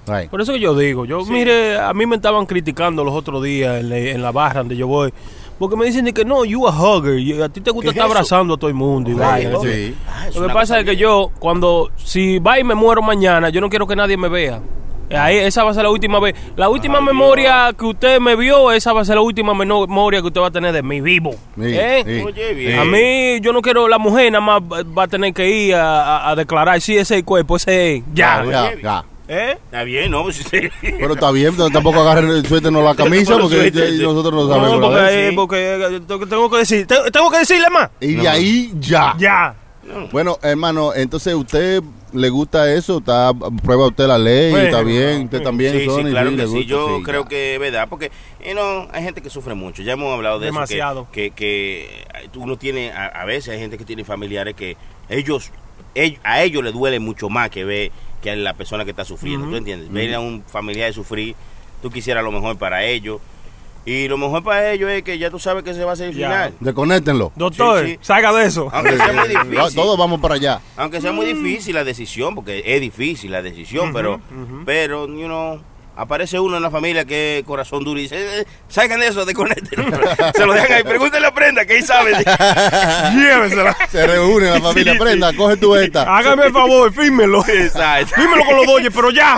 vaya. Right. Por eso que yo digo, yo mire, a mí me estaban criticando los otros días en, la- en la barra donde yo voy, porque me dicen que no, you a hugger, y a ti te gusta ¿Qué estar es abrazando a todo el mundo. Y así. Sí. Ah, Lo que pasa es que bien. yo, cuando, si va y me muero mañana, yo no quiero que nadie me vea. Ahí, esa va a ser la última vez. La última memoria que usted me vio, esa va a ser la última memoria que usted va a tener de mí vivo. Sí, ¿Eh? sí. Oye, bien. A mí, yo no quiero, la mujer nada más va- a tener que ir a, a- a declarar si ese es el cuerpo, ese es. Ya. Ya, ya. ¿Eh? Está bien, ¿no? Pero está bien, pero tampoco agarren el suéter no la camisa porque suéter, sí. nosotros no No, sabemos. porque, nada de eh, porque eh, tengo- que decir, tengo, tengo que decirle más. Y de ahí ya. Ya. Bueno, hermano, entonces usted le gusta eso, está, prueba usted la ley, Bueno, está bien, usted también, Sí, sí, Sony, claro sí, que le sí. gusta, Yo sí, creo ya. que es verdad, porque you know, hay gente que sufre mucho. Ya hemos hablado de Demasiado. eso. Que, que, que uno tiene, a, a veces hay gente que tiene familiares que ellos, ell- a ellos les duele mucho más que ver que a la persona que está sufriendo. ¿Tú entiendes? Ver a un familiar sufrir, tú quisieras lo mejor para ellos. Y lo mejor para ellos es que ya tú sabes que se va a hacer el Ya. final. Desconéctenlo. Doctor, Sí, sí. salga de eso. Aunque sea muy difícil. Todos vamos para allá. Aunque sea muy difícil la decisión, porque es difícil la decisión, pero, pero, you know, aparece uno en la familia que es corazón duro y dice, eh, eh, salgan de eso, desconéctenlo. Se lo dejan ahí, pregúntenle a Prenda, que ahí sabe. Llévesela. Se reúne la familia, Sí, prenda, coge tu esta. Hágame el favor, fírmelo. Exacto. Fírmelo con los doyes, pero ya.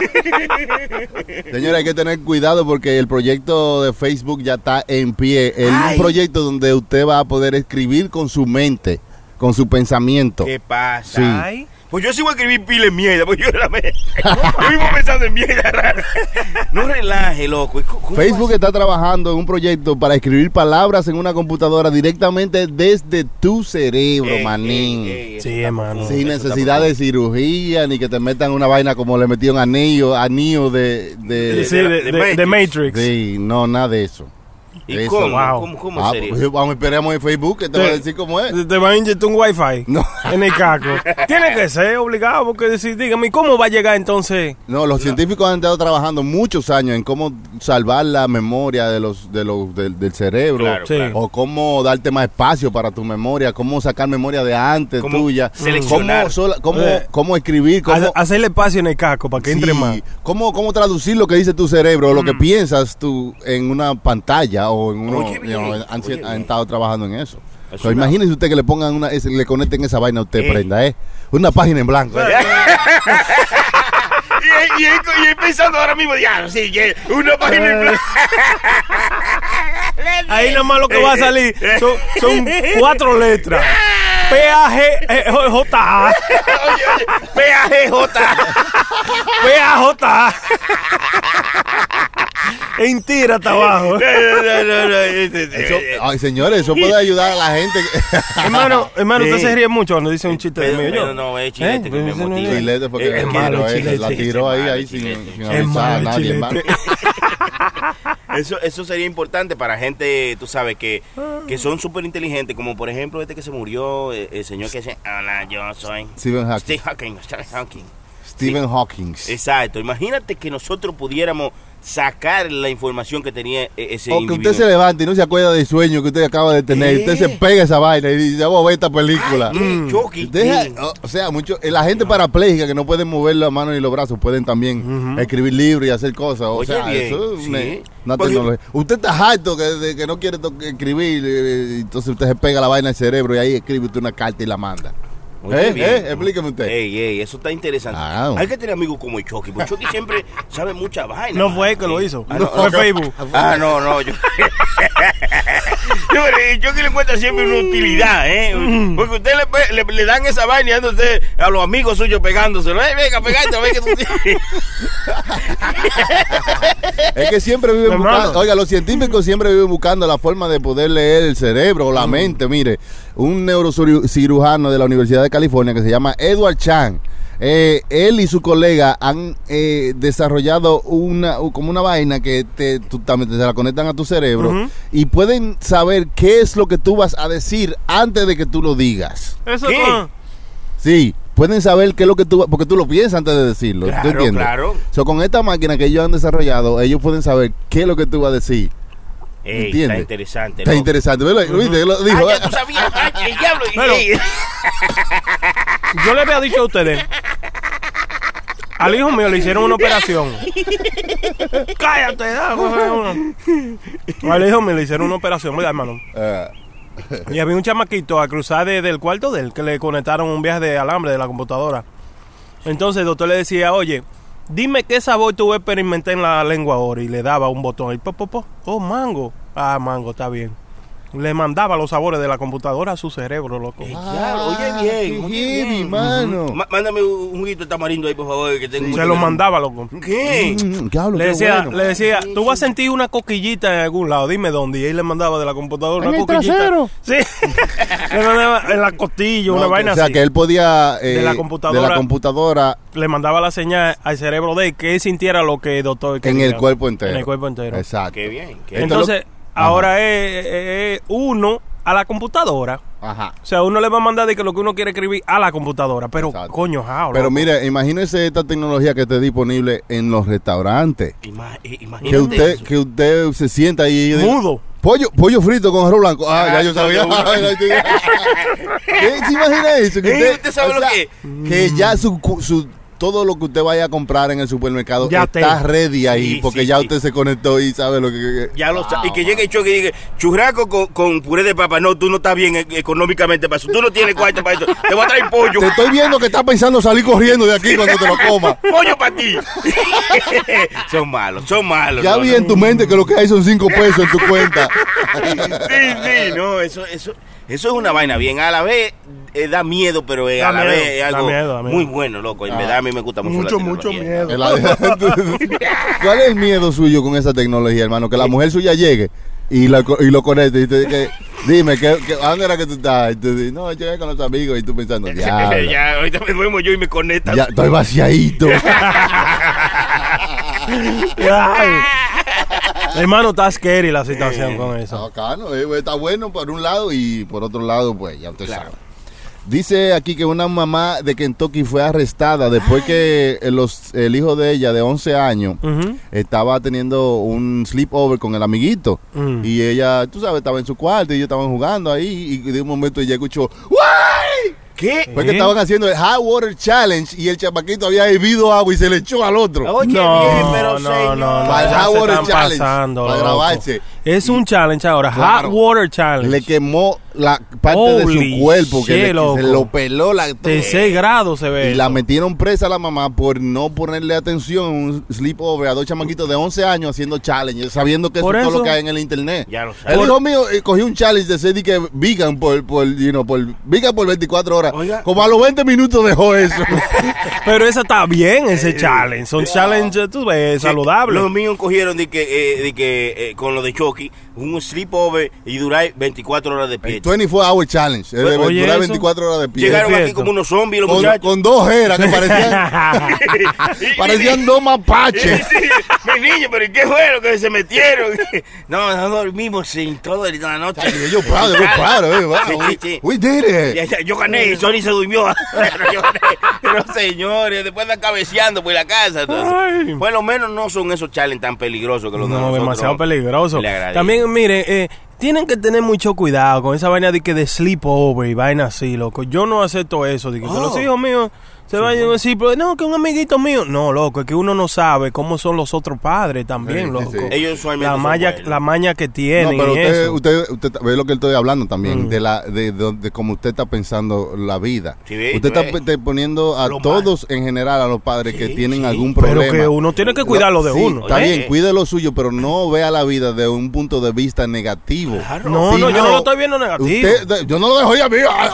Señora, hay que tener cuidado porque el proyecto de Facebook ya está en pie. Es un proyecto donde usted va a poder escribir con su mente, con su pensamiento. ¿Qué pasa? Sí. Ay. Pues yo sí voy a escribir pile de mierda, porque yo la me... yo vivo pensando en mierda rara. No relaje, loco. ¿Cómo- cómo Facebook a está trabajando en un proyecto para escribir palabras en una computadora directamente desde tu cerebro? Ey, manín. ey, Sí, hermano. Sin necesidad de cirugía, ni que te metan una vaina como le metieron anillo, anillo de... de- Sí, de, de- de de Matrix. Sí, no, nada de eso. ¿Y Eso. cómo? Wow. ¿Cómo, cómo Ah, sería? pues, vamos, esperemos en Facebook que te va a decir cómo es. Te, van a inyectar un wifi No. en el caco. Tiene que ser obligado, porque decir, dígame, ¿cómo va a llegar entonces? No, los científicos han estado trabajando muchos años en cómo salvar la memoria de los, de los, del, del cerebro. Claro, Sí. claro. O cómo darte más espacio para tu memoria, cómo sacar memoria de antes Cómo tuya, seleccionar. cómo, sola- cómo, Eh. cómo escribir, cómo, Ha- Hacerle espacio en el caco para que entre más. cómo, cómo traducir lo que dice tu cerebro, lo que Mm. piensas tú en una pantalla o en uno, Oye, bien, you know, han, oye, han bien. estado trabajando en eso. Es So, una- imagínese usted que le pongan una, le conecten esa vaina a usted, Eh. prenda, ¿eh? Una página en blanco. ¿eh? y, y, y, y pensando ahora mismo, ya, sí, que una página en blanco. Ahí nomás lo que va a salir son, son cuatro letras. Oye, PAGJ. P-A-J-A. En tira hasta abajo. No, no, no, no, Eso- eh, ay, señores, eso puede ayudar a la gente. Hermano, hermano, usted se ríe mucho cuando dice un chiste de mí. pero Yo. no, es chilete que me motiva. es- Chilete fue que Es la malo, tiró, eh, chilete. la tiró ahí, Es ahí sin, chilete. sin Es avisar a nadie. chilete. hermano. Eso, eso sería importante para gente, tú sabes, que, que son súper inteligentes, como por ejemplo este que se murió, eh, el, señor que dice, hola, yo soy Stephen Hawking. Steve Hawking. Stephen Hawking. Stephen Hawking. Exacto, imagínate que nosotros pudiéramos sacar la información que tenía e- ese O que individuo. usted se levante y no se acuerda del sueño que usted acaba de tener. Usted se pega esa vaina y dice, vamos a ver esta película. Ay, Deja- sí. o- sea, mucho, eh, la gente parapléjica que no pueden mover las manos ni los brazos pueden también escribir libros y hacer cosas. O Oye, sea, bien, eso es sí. una tecnología. Usted está harto que, de que no quiere escribir, eh, entonces usted se pega la vaina al cerebro y ahí escribe usted una carta y la manda. Oye, ¿Eh? bien. ¿Eh? Explíqueme usted. Ey, ey, eso está interesante. Ah. Hay que tener amigos como el Chucky, porque Chucky siempre sabe mucha vaina. No fue él que lo hizo. Ah, no, Fue no. Facebook. Ah, no, no. Yo... Yo, el Chucky le encuentra siempre una utilidad, ¿eh? Porque usted le, pe- le, le dan esa vaina y anda usted a los amigos suyos pegándoselo. Eh, venga, pegate, a ver que tú tienes. Es que siempre viven Hermano. buscando, oiga, los científicos siempre viven buscando la forma de poder leer el cerebro o la mente. Mire, un neurocirujano de la Universidad de California que se llama Edward Chan, eh, él y su colega han eh, desarrollado una como una vaina que te, tú también te la conectan a tu cerebro y pueden saber qué es lo que tú vas a decir antes de que tú lo digas. Eso ¿Qué? Sí, pueden saber qué es lo que tú, porque tú lo piensas antes de decirlo. ¿tú Claro, entiendes? claro. So, con esta máquina que ellos han desarrollado, ellos pueden saber qué es lo que tú vas a decir. Ey, está interesante. Está interesante. ¿Viste? ¿Viste? Lo Ah, dijo. ya tú sabías. Ay, el diablo. Pero-. Yo le había dicho a ustedes. Al hijo mío le hicieron una operación. Cállate, da. Al hijo mío le hicieron una operación, ¿verdad, hermano? Eh, Y había un chamaquito a cruzar de- del cuarto de él que le conectaron un viaje de alambre de la computadora. Entonces el doctor le decía, oye, dime qué sabor tú experimenté en la lengua ahora. Y le daba un botón y po, po, po. Oh, mango. Ah, mango, está bien. Le mandaba los sabores de la computadora a su cerebro, loco. Eh, Ah, diablo, oye bien, qué oye heavy, bien. mano. Ma- mándame un juguito de tamarindo ahí, por favor, que tengo Se mucho lo mandaba, loco. ¿Qué? Mm, Le qué decía, bueno. le decía, tú vas a sentir una coquillita en algún lado, dime dónde. Y él le mandaba de la computadora ¿En una el coquillita. trasero? Sí. le mandaba en la costilla, una vaina o sea, así. que él podía... eh, De la computadora. de la computadora Le mandaba la señal al cerebro de que él sintiera lo que el doctor en quería. el cuerpo entero. En el cuerpo entero. Exacto. Qué bien. Qué Esto Entonces. Ahora es, es- es uno a la computadora. Ajá. O sea, uno le va a mandar de que lo que uno quiere escribir a la computadora. Pero, Exacto. coño, how, Pero mire, imagínese esta tecnología que está disponible en los restaurantes. Ima- eh, Que usted, eso. que usted se sienta ahí y diga, Mudo. Pollo, pollo frito con arroz blanco. Ah, ya yo sabía. ¿Qué se imagina eso? Que ¿usted sabe lo que- Que ya su, cu- su- todo lo que usted vaya a comprar en el supermercado Ya está te- ready ahí Sí, porque sí, ya sí. usted se conectó y sabe lo que... Ya lo Wow, Y que llegue el choque y diga, churraco con, con puré de papa. No, tú no estás bien eh, económicamente para eso. Tú no tienes cuarto para eso. Te voy a traer pollo. Te estoy viendo que estás pensando salir corriendo de aquí cuando te lo comas. Pollo para ti. son malos, son malos. Ya no, vi no. en tu mente que lo que hay son cinco pesos en tu cuenta. Sí, sí, no, eso, eso, eso es una vaina bien. A la vez eh, da miedo, pero eh, Da a la miedo, vez es da algo miedo, da miedo. muy bueno, loco. En verdad a mí me gusta mucho, Mucho, la mucho tecnología. miedo. El- ¿Cuál es el miedo suyo con esa tecnología, hermano? Que la mujer suya llegue y, la, co- y lo conecte y te que, dime, ¿qué, qué, ¿a dónde era que tú estás? Y tú dices, no, llegué con los amigos y tú pensando, ya, ya, ahorita me duermo yo y me conecta. ya estoy vaciadito. Ay. Hermano, está scary la situación con eso. Bacano, eh, está bueno por un lado y por otro lado, pues ya usted sabe. Dice aquí que una mamá de Kentucky fue arrestada después que eh, los, el hijo de ella, de 11 años, estaba teniendo un sleepover con el amiguito. Mm. Y ella, tú sabes, estaba en su cuarto y ellos estaban jugando ahí. Y de un momento ella escuchó, ¡Guay! ¿Qué? Fue que estaban haciendo el Hot Water Challenge y el chamaquito había bebido agua y se le echó al otro. Oye, No, bien, pero no, señor. no, no, Para el se Water Challenge, pasando, para grabarse. Es un challenge ahora, Claro. Hot Water Challenge. Le quemó la parte de su cuerpo, que, shit, le- que loco. se lo peló la de 6 grados se ve. Y la eso. metieron presa a la mamá por no ponerle atención a un sleepover a dos chamaquitos de 11 años haciendo challenge, sabiendo que eso Por es todo eso- lo que hay en el internet. Ya lo sé. El hijo mío eh, cogió un challenge de ser de que vegan por, por, you know, por, vegan por 24 horas. Oiga. Como a los 20 minutos dejó eso. Pero esa está bien, ese challenge. Son challenges, tú ves, saludables. Los míos cogieron de que, eh, de que eh, con lo de Un sleepover y durar 24 horas de pie. 24 hour challenge. De durar eso. 24 horas de pie. Llegaron aquí como unos zombies los con, muchachos. con dos eras que parecían, parecían dos mapaches. Sí, mi niño, pero ¿y qué fue lo que se metieron? No, no dormimos sin todo el- la noche. Yo proud, yo proud, eh, wow, Sí, we, sí, sí. we did it. Yo gané y Sony se durmió. Pero señores, después de cabeceando por la casa. por lo menos no son esos challenges tan peligrosos que los de No, demasiado peligroso. También, mire, eh, tienen que tener mucho cuidado con esa vaina de que de sleepover y vaina así, loco. Yo no acepto eso, de que, que los Oh. hijos míos se vayan a decir, pero no, que un amiguito mío. No, loco, es que uno no sabe cómo son los otros padres también, Sí, loco. sí. Ellos La son maña, buenos. la maña que No, tienen pero y usted, eso. usted, usted ve lo que estoy hablando también, Mm. de la de, de, de cómo usted está pensando la vida. Sí, ve, usted está ves. poniendo a Lo todos en general, a los padres que tienen sí. algún pero problema. que uno tiene que cuidar lo de Sí, uno. Está ¿eh? bien, cuide lo suyo, pero no vea la vida de un punto de vista negativo. Claro. No, no, yo no lo estoy viendo negativo. Usted, yo no lo dejo ir a mí, a-.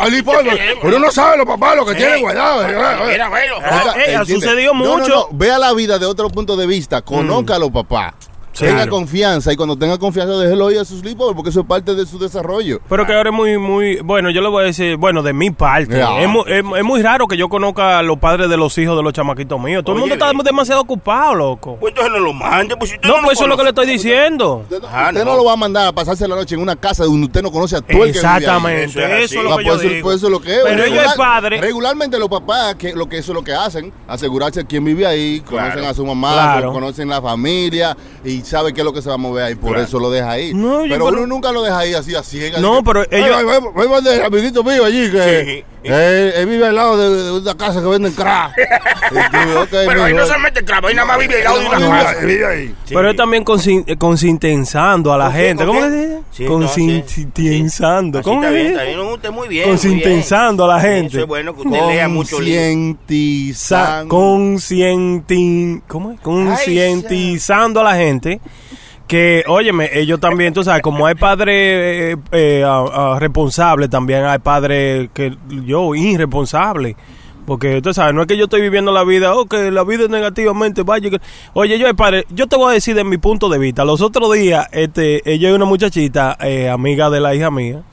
Uno no sabe los papás lo que tienen guardado. Mira, abuelo. Ah, eh, ha ¿entiende? sucedido No, no, mucho. no, Vea la vida de otro punto de vista. Los papás. Sí. Tenga Claro. confianza y cuando tenga confianza déjelo ir a sus sleepovers porque eso es parte de su desarrollo. Pero que ahora es muy, muy, bueno, yo le voy a decir, bueno, de mi parte, es, mu- es- es muy raro que yo conozca a los padres de los hijos de los chamaquitos míos. Todo el mundo está demasiado ocupado, loco. Pues entonces no lo mande. Pues si usted No, lo pues eso es lo que le estoy diciendo. Usted, no, Ah, usted no. no. lo va a mandar a pasarse la noche en una casa donde usted no conoce a todo el que vive ahí. Eso eso es lo Ah, que pues yo eso- digo. pues eso es lo que es. Pero ellos es padre. Regularmente los papás, que, lo que eso es lo que hacen, asegurarse quién vive ahí, conocen Claro. a su mamá, Claro. conocen la familia y sabe qué es lo que se va a mover ahí, por Claro. eso lo deja ahí. No, pero uno nunca lo deja ahí así a ciegas. No, que, pero "Ay, ellos- ay, ay, voy a mandar el amiguito mío allí que Sí. eh, él vive al lado de, de una casa que venden crack. Y tú, "Ok, Pero ahí mijo". no se mete clavo, ahí nada más vive al lado de una casa. vive ahí. Sí. Pero es también consin- consintenzando a la ¿Con qué, gente. con ¿Cómo que dice? Sí, no, sí. Consintenzando. Así ¿Cómo está que bien, se está dice? bien, usted muy bien. Consintenzando a la gente. Eso es bueno que usted lea mucho libro. Concientizando. Sa- concientin- ¿cómo es? Concientizando a la gente Que, óyeme, ellos también, tú sabes, como hay padres eh, eh, responsables, también hay padres que yo, irresponsables. Porque tú sabes, no es que yo estoy viviendo la vida, oh, que la vida es negativamente, vaya. que- Oye, yo, padre, yo te voy a decir de mi punto de vista. Los otros días, este, ella es una muchachita, eh, amiga de la hija mía,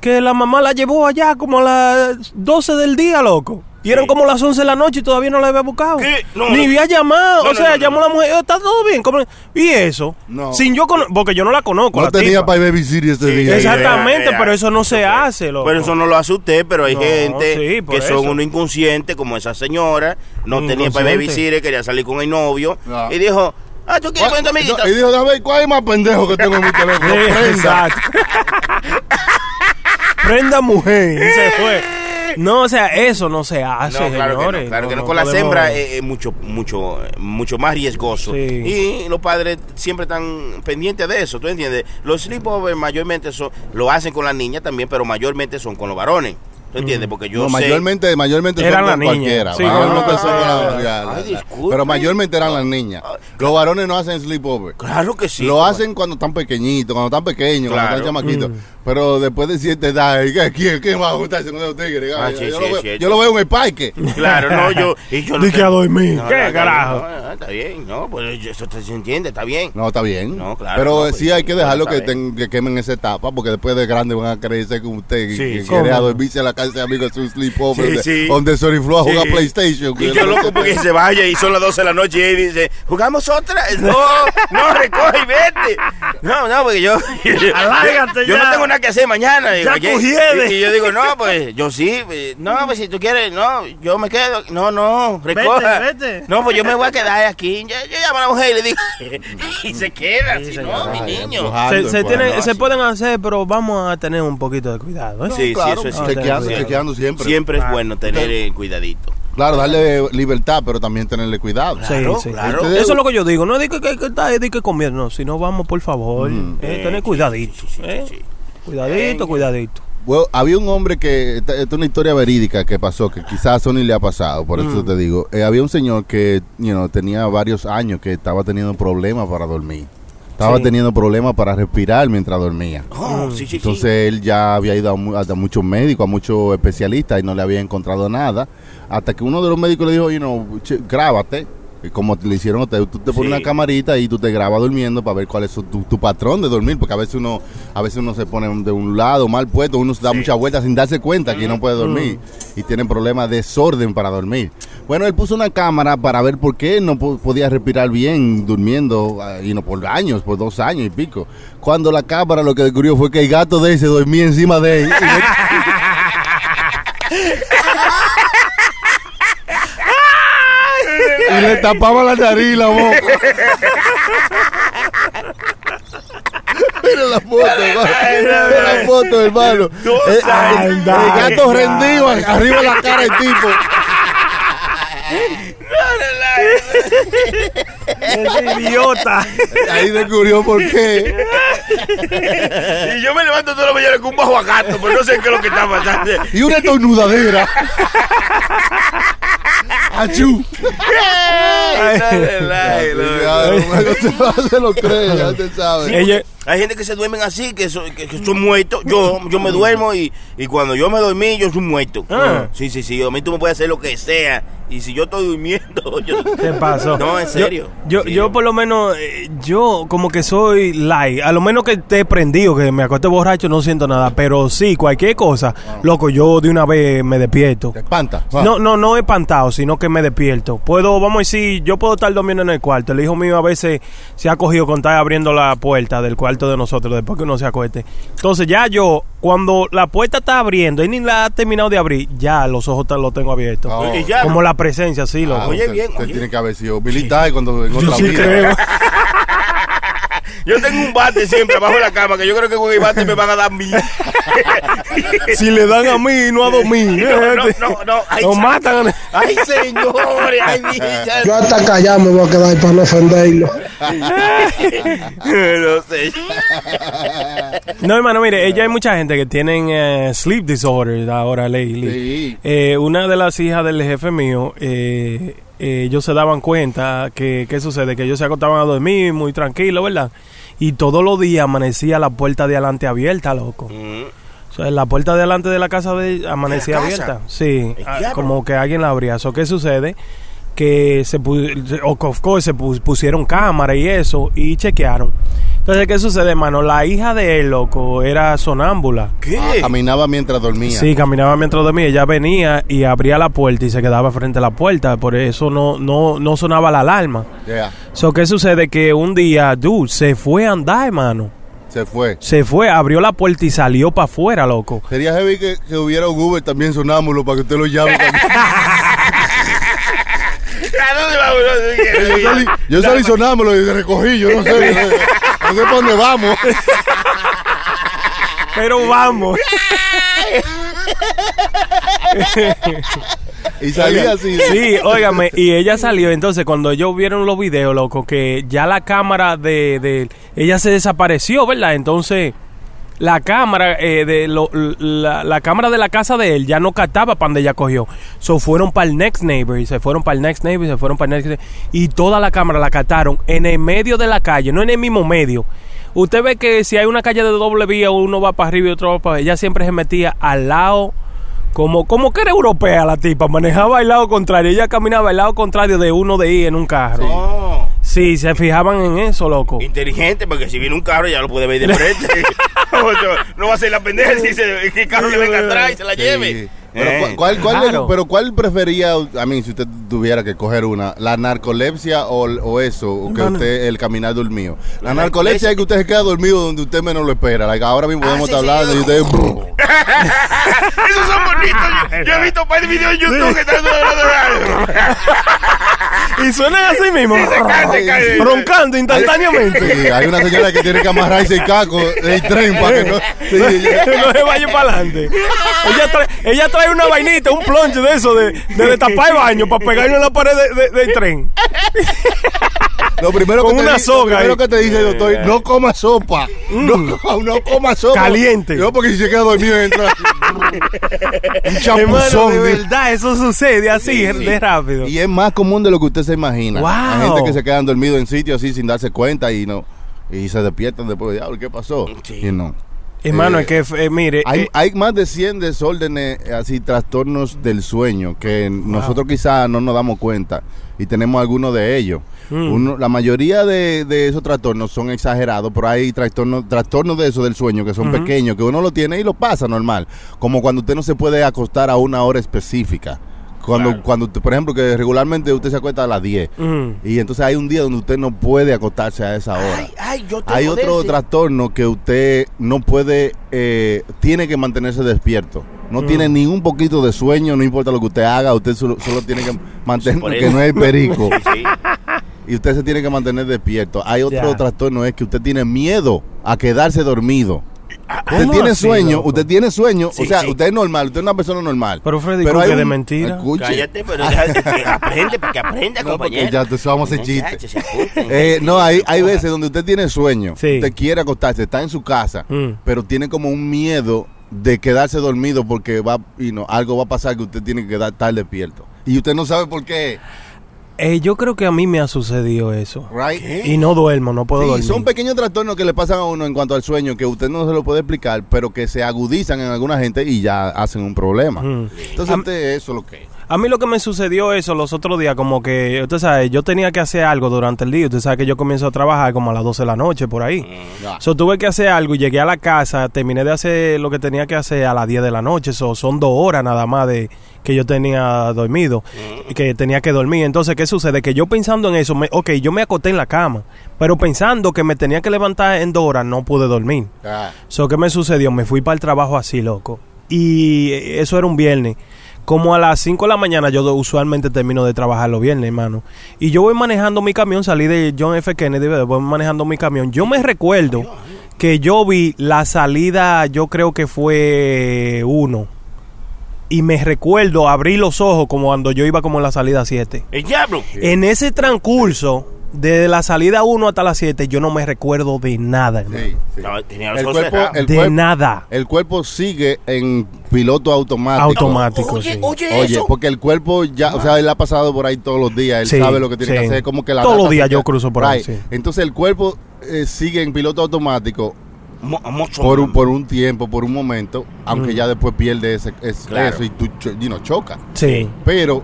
que la mamá la llevó allá como a las 12 del día, loco. Y eran como las 11 de la noche y todavía no la había buscado. ¿Qué? No, Ni no. había llamado. No, o sea, llamó la mujer, "Oh, ¿está todo bien? ¿Cómo? Y eso, sin yo cono- porque yo no la conozco. No la tenía tipa. para ir babysitter este Sí, día. Exactamente, pero eso no se hace, loco. Pero eso no lo hace usted, pero hay gente sí, que son eso. unos inconscientes, como esa señora, no tenía para Inconsciente. babysitter, quería salir con el novio, y dijo, ah, ¿tú quieres con tu amiguita? Y dijo, dame, ¿cuál es más pendejo que tengo en mi teléfono? Sí, Prenda. exacto. Prenda mujer. Y se fue. No, o sea, eso no se hace, No, claro señores. que no, claro que no. Con las hembras es, es mucho, mucho, mucho más riesgoso. Sí. Y los padres siempre están pendientes de eso, ¿tú entiendes? Los sleepovers mayormente son, lo hacen con las niñas también, pero mayormente son con los varones. ¿Tú entiendes? Porque yo No, sé... mayormente, mayormente Eran son las niñas. Sí, mayormente son la- la- la-. Pero mayormente eran las niñas. Los varones no hacen sleepover. Claro que sí. Lo como- hacen cuando están pequeñitos, cuando están pequeños, Claro. cuando están chamaquitos. Mm. Pero después de cierta edad, ¿qué- ¿quién, quién va a juntarse con esos tigres? Ah, yo, sí, lo sí, veo, sí. yo lo veo en el parque. Claro, no, yo... Y yo no que a dormir. No, ¿Qué carajo? no, está bien, no, pues eso te- se entiende, está bien. No, está bien. No, claro, Pero no, pues, sí hay que dejarlo que, saber. ten- que quemen esa etapa, porque después de grande van a creerse con usted y Sí, que sí. quiere ¿Cómo? a dormirse en la casa de amigos en un sleepover Sí, donde, sí. donde Soriflu a jugar Sí. PlayStation. Y yo loco porque se vaya y son las 12 de la noche y él dice, ¿jugamos otra? No, no, recoge y vete. No, no, porque yo... Alárgate yo ya. no tengo nada que hacer mañana. Y, y yo digo, no, pues yo sí. pues, No, pues si tú quieres, no, yo me quedo. No, no, recoja. Vete, vete. No, pues yo me voy a quedar aquí. Yo, yo llamo a la mujer y le digo, y se queda, si no, mi niño. Se, se, se pueden hacer, pero vamos a tener un poquito de cuidado. ¿eh? Sí, sí, claro, eso es chequeando, siempre. Siempre es bueno tener cuidadito. Claro, darle libertad, pero también tenerle cuidado. Sí, Claro, sí. claro. Ustedes- Eso es lo que yo digo. No digo que, que, que, que, que comer, no. Si no, vamos, por favor. Mm. eh, Eh, tener sí, cuidadito. sí, sí, sí, eh. sí. Cuidadito, Eh, cuidadito. Bueno, había un hombre que, esta, esta es una historia verídica que pasó, que quizás a Sony le ha pasado, por Mm. eso te digo. Eh, había un señor que you know, tenía varios años que estaba teniendo problemas para dormir. Estaba Sí. teniendo problemas para respirar mientras dormía. Oh, sí, sí, sí. Entonces él ya había ido a, mu- a muchos médicos, a muchos especialistas y no le había encontrado nada. Hasta que uno de los médicos le dijo, know, che, grábate. Como le hicieron a usted, tú te pones Sí. una camarita y tú te grabas durmiendo para ver cuál es tu, tu patrón de dormir, porque a veces uno a veces uno se pone de un lado mal puesto, uno se da muchas vueltas sin darse cuenta que no puede dormir y tiene problemas de desorden para dormir. Bueno, él puso una cámara para ver por qué no po- podía respirar bien durmiendo ah, y no por años, por dos años y pico. Cuando la cámara lo que descubrió fue que el gato de él se dormía encima de él. Y le- tapaba la nariz y la boca. Mira la foto, hermano. Mira la foto, hermano. Eh, sabes. el, el gato rendido arriba de la cara del tipo. Ese idiota. Ahí descubrió por qué. Y yo me levanto toda la mañana con un bajo a gato, pero no sé qué es lo que está pasando. Y una estornudadera. Achú. Ay, dale, dale, Ya, dale. no se, lo cree, ya usted sabe. Ella, Hay gente que se duermen así, que son, que, que son muertos. Yo, yo me duermo y, y cuando yo me dormí, yo soy muerto. Ah. Sí, sí, sí. A mí tú me puedes hacer lo que sea. Y si yo estoy durmiendo, yo... ¿Qué pasó? No, en serio. Yo, yo, Sí. yo por lo menos, eh, yo como que soy light. A lo menos que esté prendido, que me acueste borracho, no siento nada. Pero sí, cualquier cosa, loco, yo de una vez me despierto. Te espanta. No, no, no espantado, sino que me despierto. Puedo, vamos a decir, yo puedo estar durmiendo en el cuarto. El hijo mío a veces se ha cogido con estar abriendo la puerta del cuarto de nosotros después que uno se acueste. Entonces ya yo, cuando la puerta está abriendo y ni la ha terminado de abrir, ya los ojos los tengo abiertos. Oh. Y ya, Como ¿no? la presencia, sí, loco. Ah, Oye, bien, usted oye. tiene que haber sido militar cuando en yo otra sí vida. creo. Yo tengo un bate siempre abajo de la cama, que yo creo que con el bate me van a dar mil. si le dan a mí, no a dormir. No, no, no, no. Ay, Nos matan. Ay, señores, ay, mija. Yo hasta callado me voy a quedar para no ofenderlo. No sé. No, hermano, mire, ella hay mucha gente que tienen eh, sleep disorders ahora, lately. Sí. Eh, una de las hijas del jefe mío, eh, eh, ellos se daban cuenta que, ¿qué sucede? Que ellos se acostaban a dormir muy tranquilo, ¿verdad? Y todos los días amanecía la puerta de adelante abierta, loco. Mm. O sea, la puerta de adelante de la casa de amanecía abierta. Sí, ah, como que alguien la abría. Eso, ¿qué sucede? Que se, o- of course, se pu- pusieron cámara y eso y chequearon. Entonces, ¿qué sucede, hermano? La hija de él, loco, era sonámbula. ¿Qué? Ah, Caminaba mientras dormía. Sí, caminaba mientras dormía. Ella venía y abría la puerta y se quedaba frente a la puerta. Por eso no, no, no sonaba la alarma. Yeah. So, ¿qué sucede? Que un día, dude, se fue a andar, hermano. Se fue. Se fue, abrió la puerta y salió para afuera, loco. Sería heavy que, que hubiera un Uber también sonámbulo para que usted lo llame. yo salí, yo salí sonámbulo y recogí, yo no sé. No sé, no sé para dónde vamos. Pero vamos. Y salí así. Sí, óigame, y ella salió, entonces cuando ellos vieron los videos, loco, que ya la cámara de, de ella se desapareció, ¿verdad? Entonces, la cámara eh, de lo- la, la cámara de la casa de él ya no captaba para donde ella cogió. So fueron para el next neighbor y se fueron para el next neighbor y se fueron para el next neighbor. Y toda la cámara la captaron en el medio de la calle, no en el mismo medio. Usted ve que si hay una calle de doble vía, uno va para arriba y otro va para abajo. Ella siempre se metía al lado como, como que era europea la tipa, manejaba el lado contrario, ella caminaba al lado contrario de uno de ir en un carro. No. Sí, se fijaban en eso, loco. Inteligente, porque si viene un carro ya lo puede ver de frente. no, va a ser la pendeja si se- que el carro le venga atrás y se la Sí. lleve. Pero, Eh. ¿cuál, cuál, cuál Claro. le- pero ¿cuál prefería, a mí, si usted tuviera que coger una, la narcolepsia o, o eso, o que usted, el caminar dormido? La, La narcolepsia es que usted se queda dormido donde usted menos lo espera. Like, ahora mismo podemos sí, estar sí, hablando y yo- usted... Esos son bonitos. Yo, yo he visto un par de videos en YouTube que están Y suenan así mismo. se cae, se cae. Roncando instantáneamente. Sí, hay una señora que tiene que amarrarse el caco del tren para que no... Sí, se vaya para adelante. Ella trae, ella trae una vainita, un plonche de eso, de, de destapar el baño para pegarlo en la pared de- de- del tren. Lo primero Con que te una dice- soga Lo primero ahí. que te dice el doctor, no coma sopa. No, co- no coma sopa. Caliente. No, porque si se queda dormido entra... un Hermano, de verdad, eso sucede así, de rápido. Y es más común de lo que usted se imagina. Wow. Hay gente que se quedan dormidos en sitios así sin darse cuenta y no y se despiertan después. Diablo, ¿qué pasó? Sí. Y no. Hermano, Eh, es que, eh, mire, Hay, eh, hay más de 100 desórdenes, eh, así, trastornos del sueño, que nosotros quizás no nos damos cuenta y tenemos algunos de ellos. Mm. Uno- la mayoría de, de esos trastornos son exagerados, pero hay trastornos, trastornos de eso del sueño que son pequeños, que uno lo tiene y lo pasa normal. Como cuando usted no se puede acostar a una hora específica. Cuando, cuando por ejemplo, que regularmente usted se acuesta a las 10 mm, y entonces hay un día donde usted no puede acostarse a esa hora. Ay, ay, yo tengo Hay otro ese. trastorno que usted no puede, eh, tiene que mantenerse despierto. No Mm. tiene ni un poquito de sueño, no importa lo que usted haga, usted solo, solo tiene que mantener, que no es perico. Sí, sí. y usted se tiene que mantener despierto. Hay otro trastorno, es que usted tiene miedo a quedarse dormido. Usted ¿Cómo tiene así, sueño, loco? usted tiene sueño, Sí, o sea, sí. usted es normal, usted es una persona normal. Pero Freddy, hay ¿cómo que un- de mentira? Escuche. Cállate, pero deja que aprende, para que aprenda, No, compañero. ya te- vamos a hacer chiste. Eh, no, hay, hay veces donde usted tiene sueño, Sí. usted quiere acostarse, está en su casa, Mm. pero tiene como un miedo de quedarse dormido porque va y no, algo va a pasar que usted tiene que quedar estar despierto. Y usted no sabe por qué, Eh, yo creo que a mí me ha sucedido eso. right? Y no duermo, no puedo Sí, dormir. son pequeños trastornos que le pasan a uno en cuanto al sueño que usted no se lo puede explicar, pero que se agudizan en alguna gente y ya hacen un problema. Mm. Entonces, eso es lo que es. A mí lo que me sucedió eso los otros días, como que, usted sabe, yo tenía que hacer algo durante el día. Usted sabe que yo comienzo a trabajar como a las 12 de la noche, por ahí. Ya. So, tuve que hacer algo y llegué a la casa, terminé de hacer lo que tenía que hacer a las 10 de la noche. So, son dos horas nada más de que yo tenía dormido, y que tenía que dormir. Entonces, ¿qué sucede? Que yo pensando en eso, me, ok, yo me acosté en la cama, pero pensando que me tenía que levantar en dos horas, no pude dormir. So, ¿qué me sucedió? Me fui para el trabajo así, loco. Y eso era un viernes. Como a las 5 de la mañana yo usualmente termino de trabajar los viernes, hermano. Y yo voy manejando mi camión, salí de John F. Kennedy, voy manejando mi camión. Yo me recuerdo que yo vi la salida, yo creo que fue uno. Y me recuerdo abrí los ojos como cuando yo iba como en la salida 7. El diablo. En ese transcurso, de la salida 1 hasta las 7, yo no me recuerdo de nada, hermano. Sí, sí. No, tenía los El ojos cuerpo, cerrados. el, de cuerpo, nada. el cuerpo sigue en piloto automático. Automático, Oye, sí. oye, Oye, eso. porque el cuerpo ya, o sea, él ha pasado por ahí todos los días, él Sí, sabe lo que tiene sí. que hacer, como que la Todos los días yo cruzo por ahí, sí. Entonces el cuerpo eh, sigue en piloto automático Mo- por un, por un tiempo, por un momento, aunque Mm. ya después pierde ese, ese- Claro. eso y tú cho- you know, choca. Sí. Pero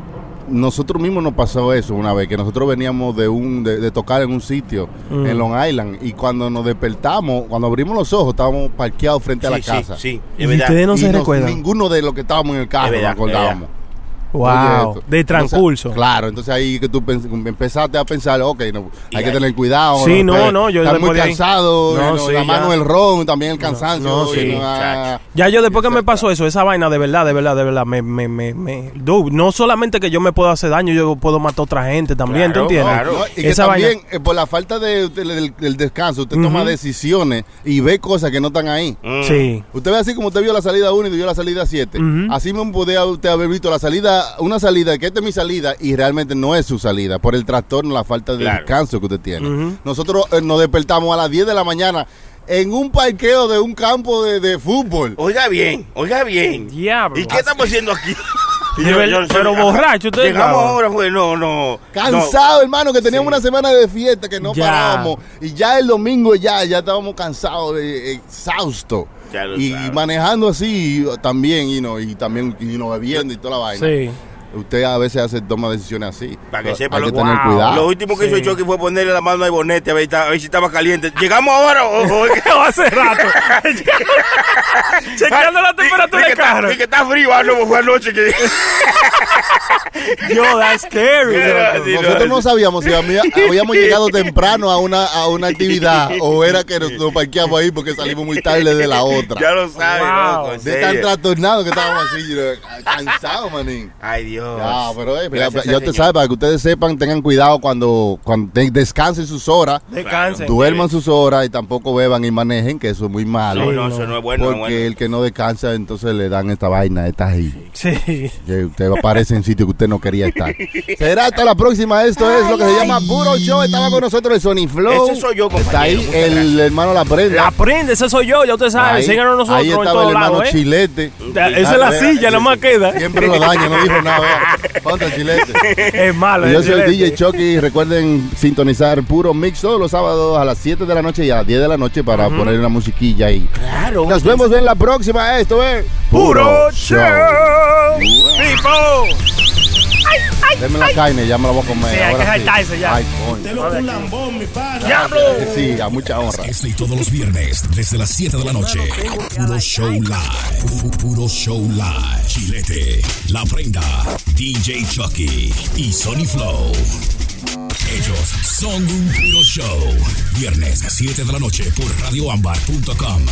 nosotros mismos nos pasó eso una vez, que nosotros veníamos de un de, de tocar en un sitio Mm. en Long Island y cuando nos despertamos, cuando abrimos los ojos, estábamos parqueados frente a la Sí, sí, casa. sí, Y es verdad. ustedes no Y se nos- recuerdan. ninguno de los que estábamos en el carro nos acordábamos. Wow. De transcurso. Entonces, claro, entonces ahí que tú empezaste a pensar, ok, no, Y hay que tener cuidado. Sí, no, no, yo estar después muy cansado, No, no, sí, la ya. mano el ron, también el cansancio. no, sí, ah, Ya yo después que me pasó eso, esa vaina de verdad, de verdad, de verdad, me, me, me, me- dude, no solamente que yo me puedo hacer daño, yo puedo matar a otra gente también, Claro, ¿tú entiendes? claro. No, y que Esa vaina- también, eh, por la falta de, de- del, del descanso, usted toma Ujú. decisiones y ve cosas que no están ahí. Mm. Sí. Usted ve así como usted vio la salida 1 y vio la salida 7. Ujú. Así mismo podía usted haber visto la salida, una salida, que esta es mi salida, y realmente no es su salida, por el trastorno, la falta de Claro. descanso que usted tiene. Nosotros eh, nos despertamos a las 10 de la mañana en un parqueo de un campo de, de fútbol. Oiga bien, oiga bien. Diablo. ¿Y qué estamos haciendo aquí? Pero borracho, Llegamos ahora, pues, no, no. Cansado, hermano, que teníamos una semana de fiesta que no Ya. parábamos. Y ya el domingo ya, ya estábamos cansados, exhaustos. Y manejando así también, y no, y también y no, bebiendo y toda la vaina. Sí. Usted a veces hace toma decisiones así. Para que Hay sepa que lo- tener Wow. cuidado. Lo último que hizo Sí. Chucky fue ponerle la mano al bonete a ver, a ver si estaba caliente. ¿Llegamos ahora o, o- Hace rato. Chequeando la temperatura del que está- carro. y que está frío, ah, no, fue anoche que... Yo, that's scary. Sí, Nosotros no sabíamos si había- habíamos llegado temprano a una, a una actividad o era que nos, nos parqueamos ahí porque salimos muy tarde de la otra. Ya lo sabe, Wow. en De tan serio. trastornados que estábamos así, cansados, manín. Ay, Dios. Ya, pero eh, Gracias ya al te Señor. sabe, para que ustedes sepan, tengan cuidado cuando, cuando descansen sus horas, Descansen. duerman sus horas y tampoco beban y manejen, que eso es muy malo. No, no, eso no es bueno. no es porque bueno. el que no descansa, entonces le dan esta vaina, esta ahí. Sí. Que usted aparece en sitio que usted no quería estar. Será hasta la próxima. Esto es lo que se llama Puro Show. Estaba con nosotros el Sony Flow. Ese soy yo, Está ahí. Muchas el hermano La Prenda. La prende, ese soy yo, ya usted sabe. Ahí, Síganos nosotros ahí en estaba todos el hermano lados, ¿eh? Chilete. Esa es la Ah, silla, vea, nada más queda. Siempre lo daña, no dijo nada. vea. Ponte el Chilete. Es malo. Yo es soy el excelente. DJ Chucky. Recuerden sintonizar Puro Mix todos los sábados a las 7 de la noche y a las 10 de la noche para poner una musiquilla ahí. Claro. Nos vemos en la próxima. Esto es Puro show. People. Deme la carne, ya me la voy a comer. Sí, hay ahora que saltarse ya. Ay, coño. Diablo. Sí, a mucha honra. Este y todos los viernes, desde las 7 de la noche. Puro Show Live. Pu- Puro Show Live. Chilete, La Prenda, DJ Chucky y Sony Flow. Ellos son un puro show. Viernes, 7 de la noche por radioambar.com.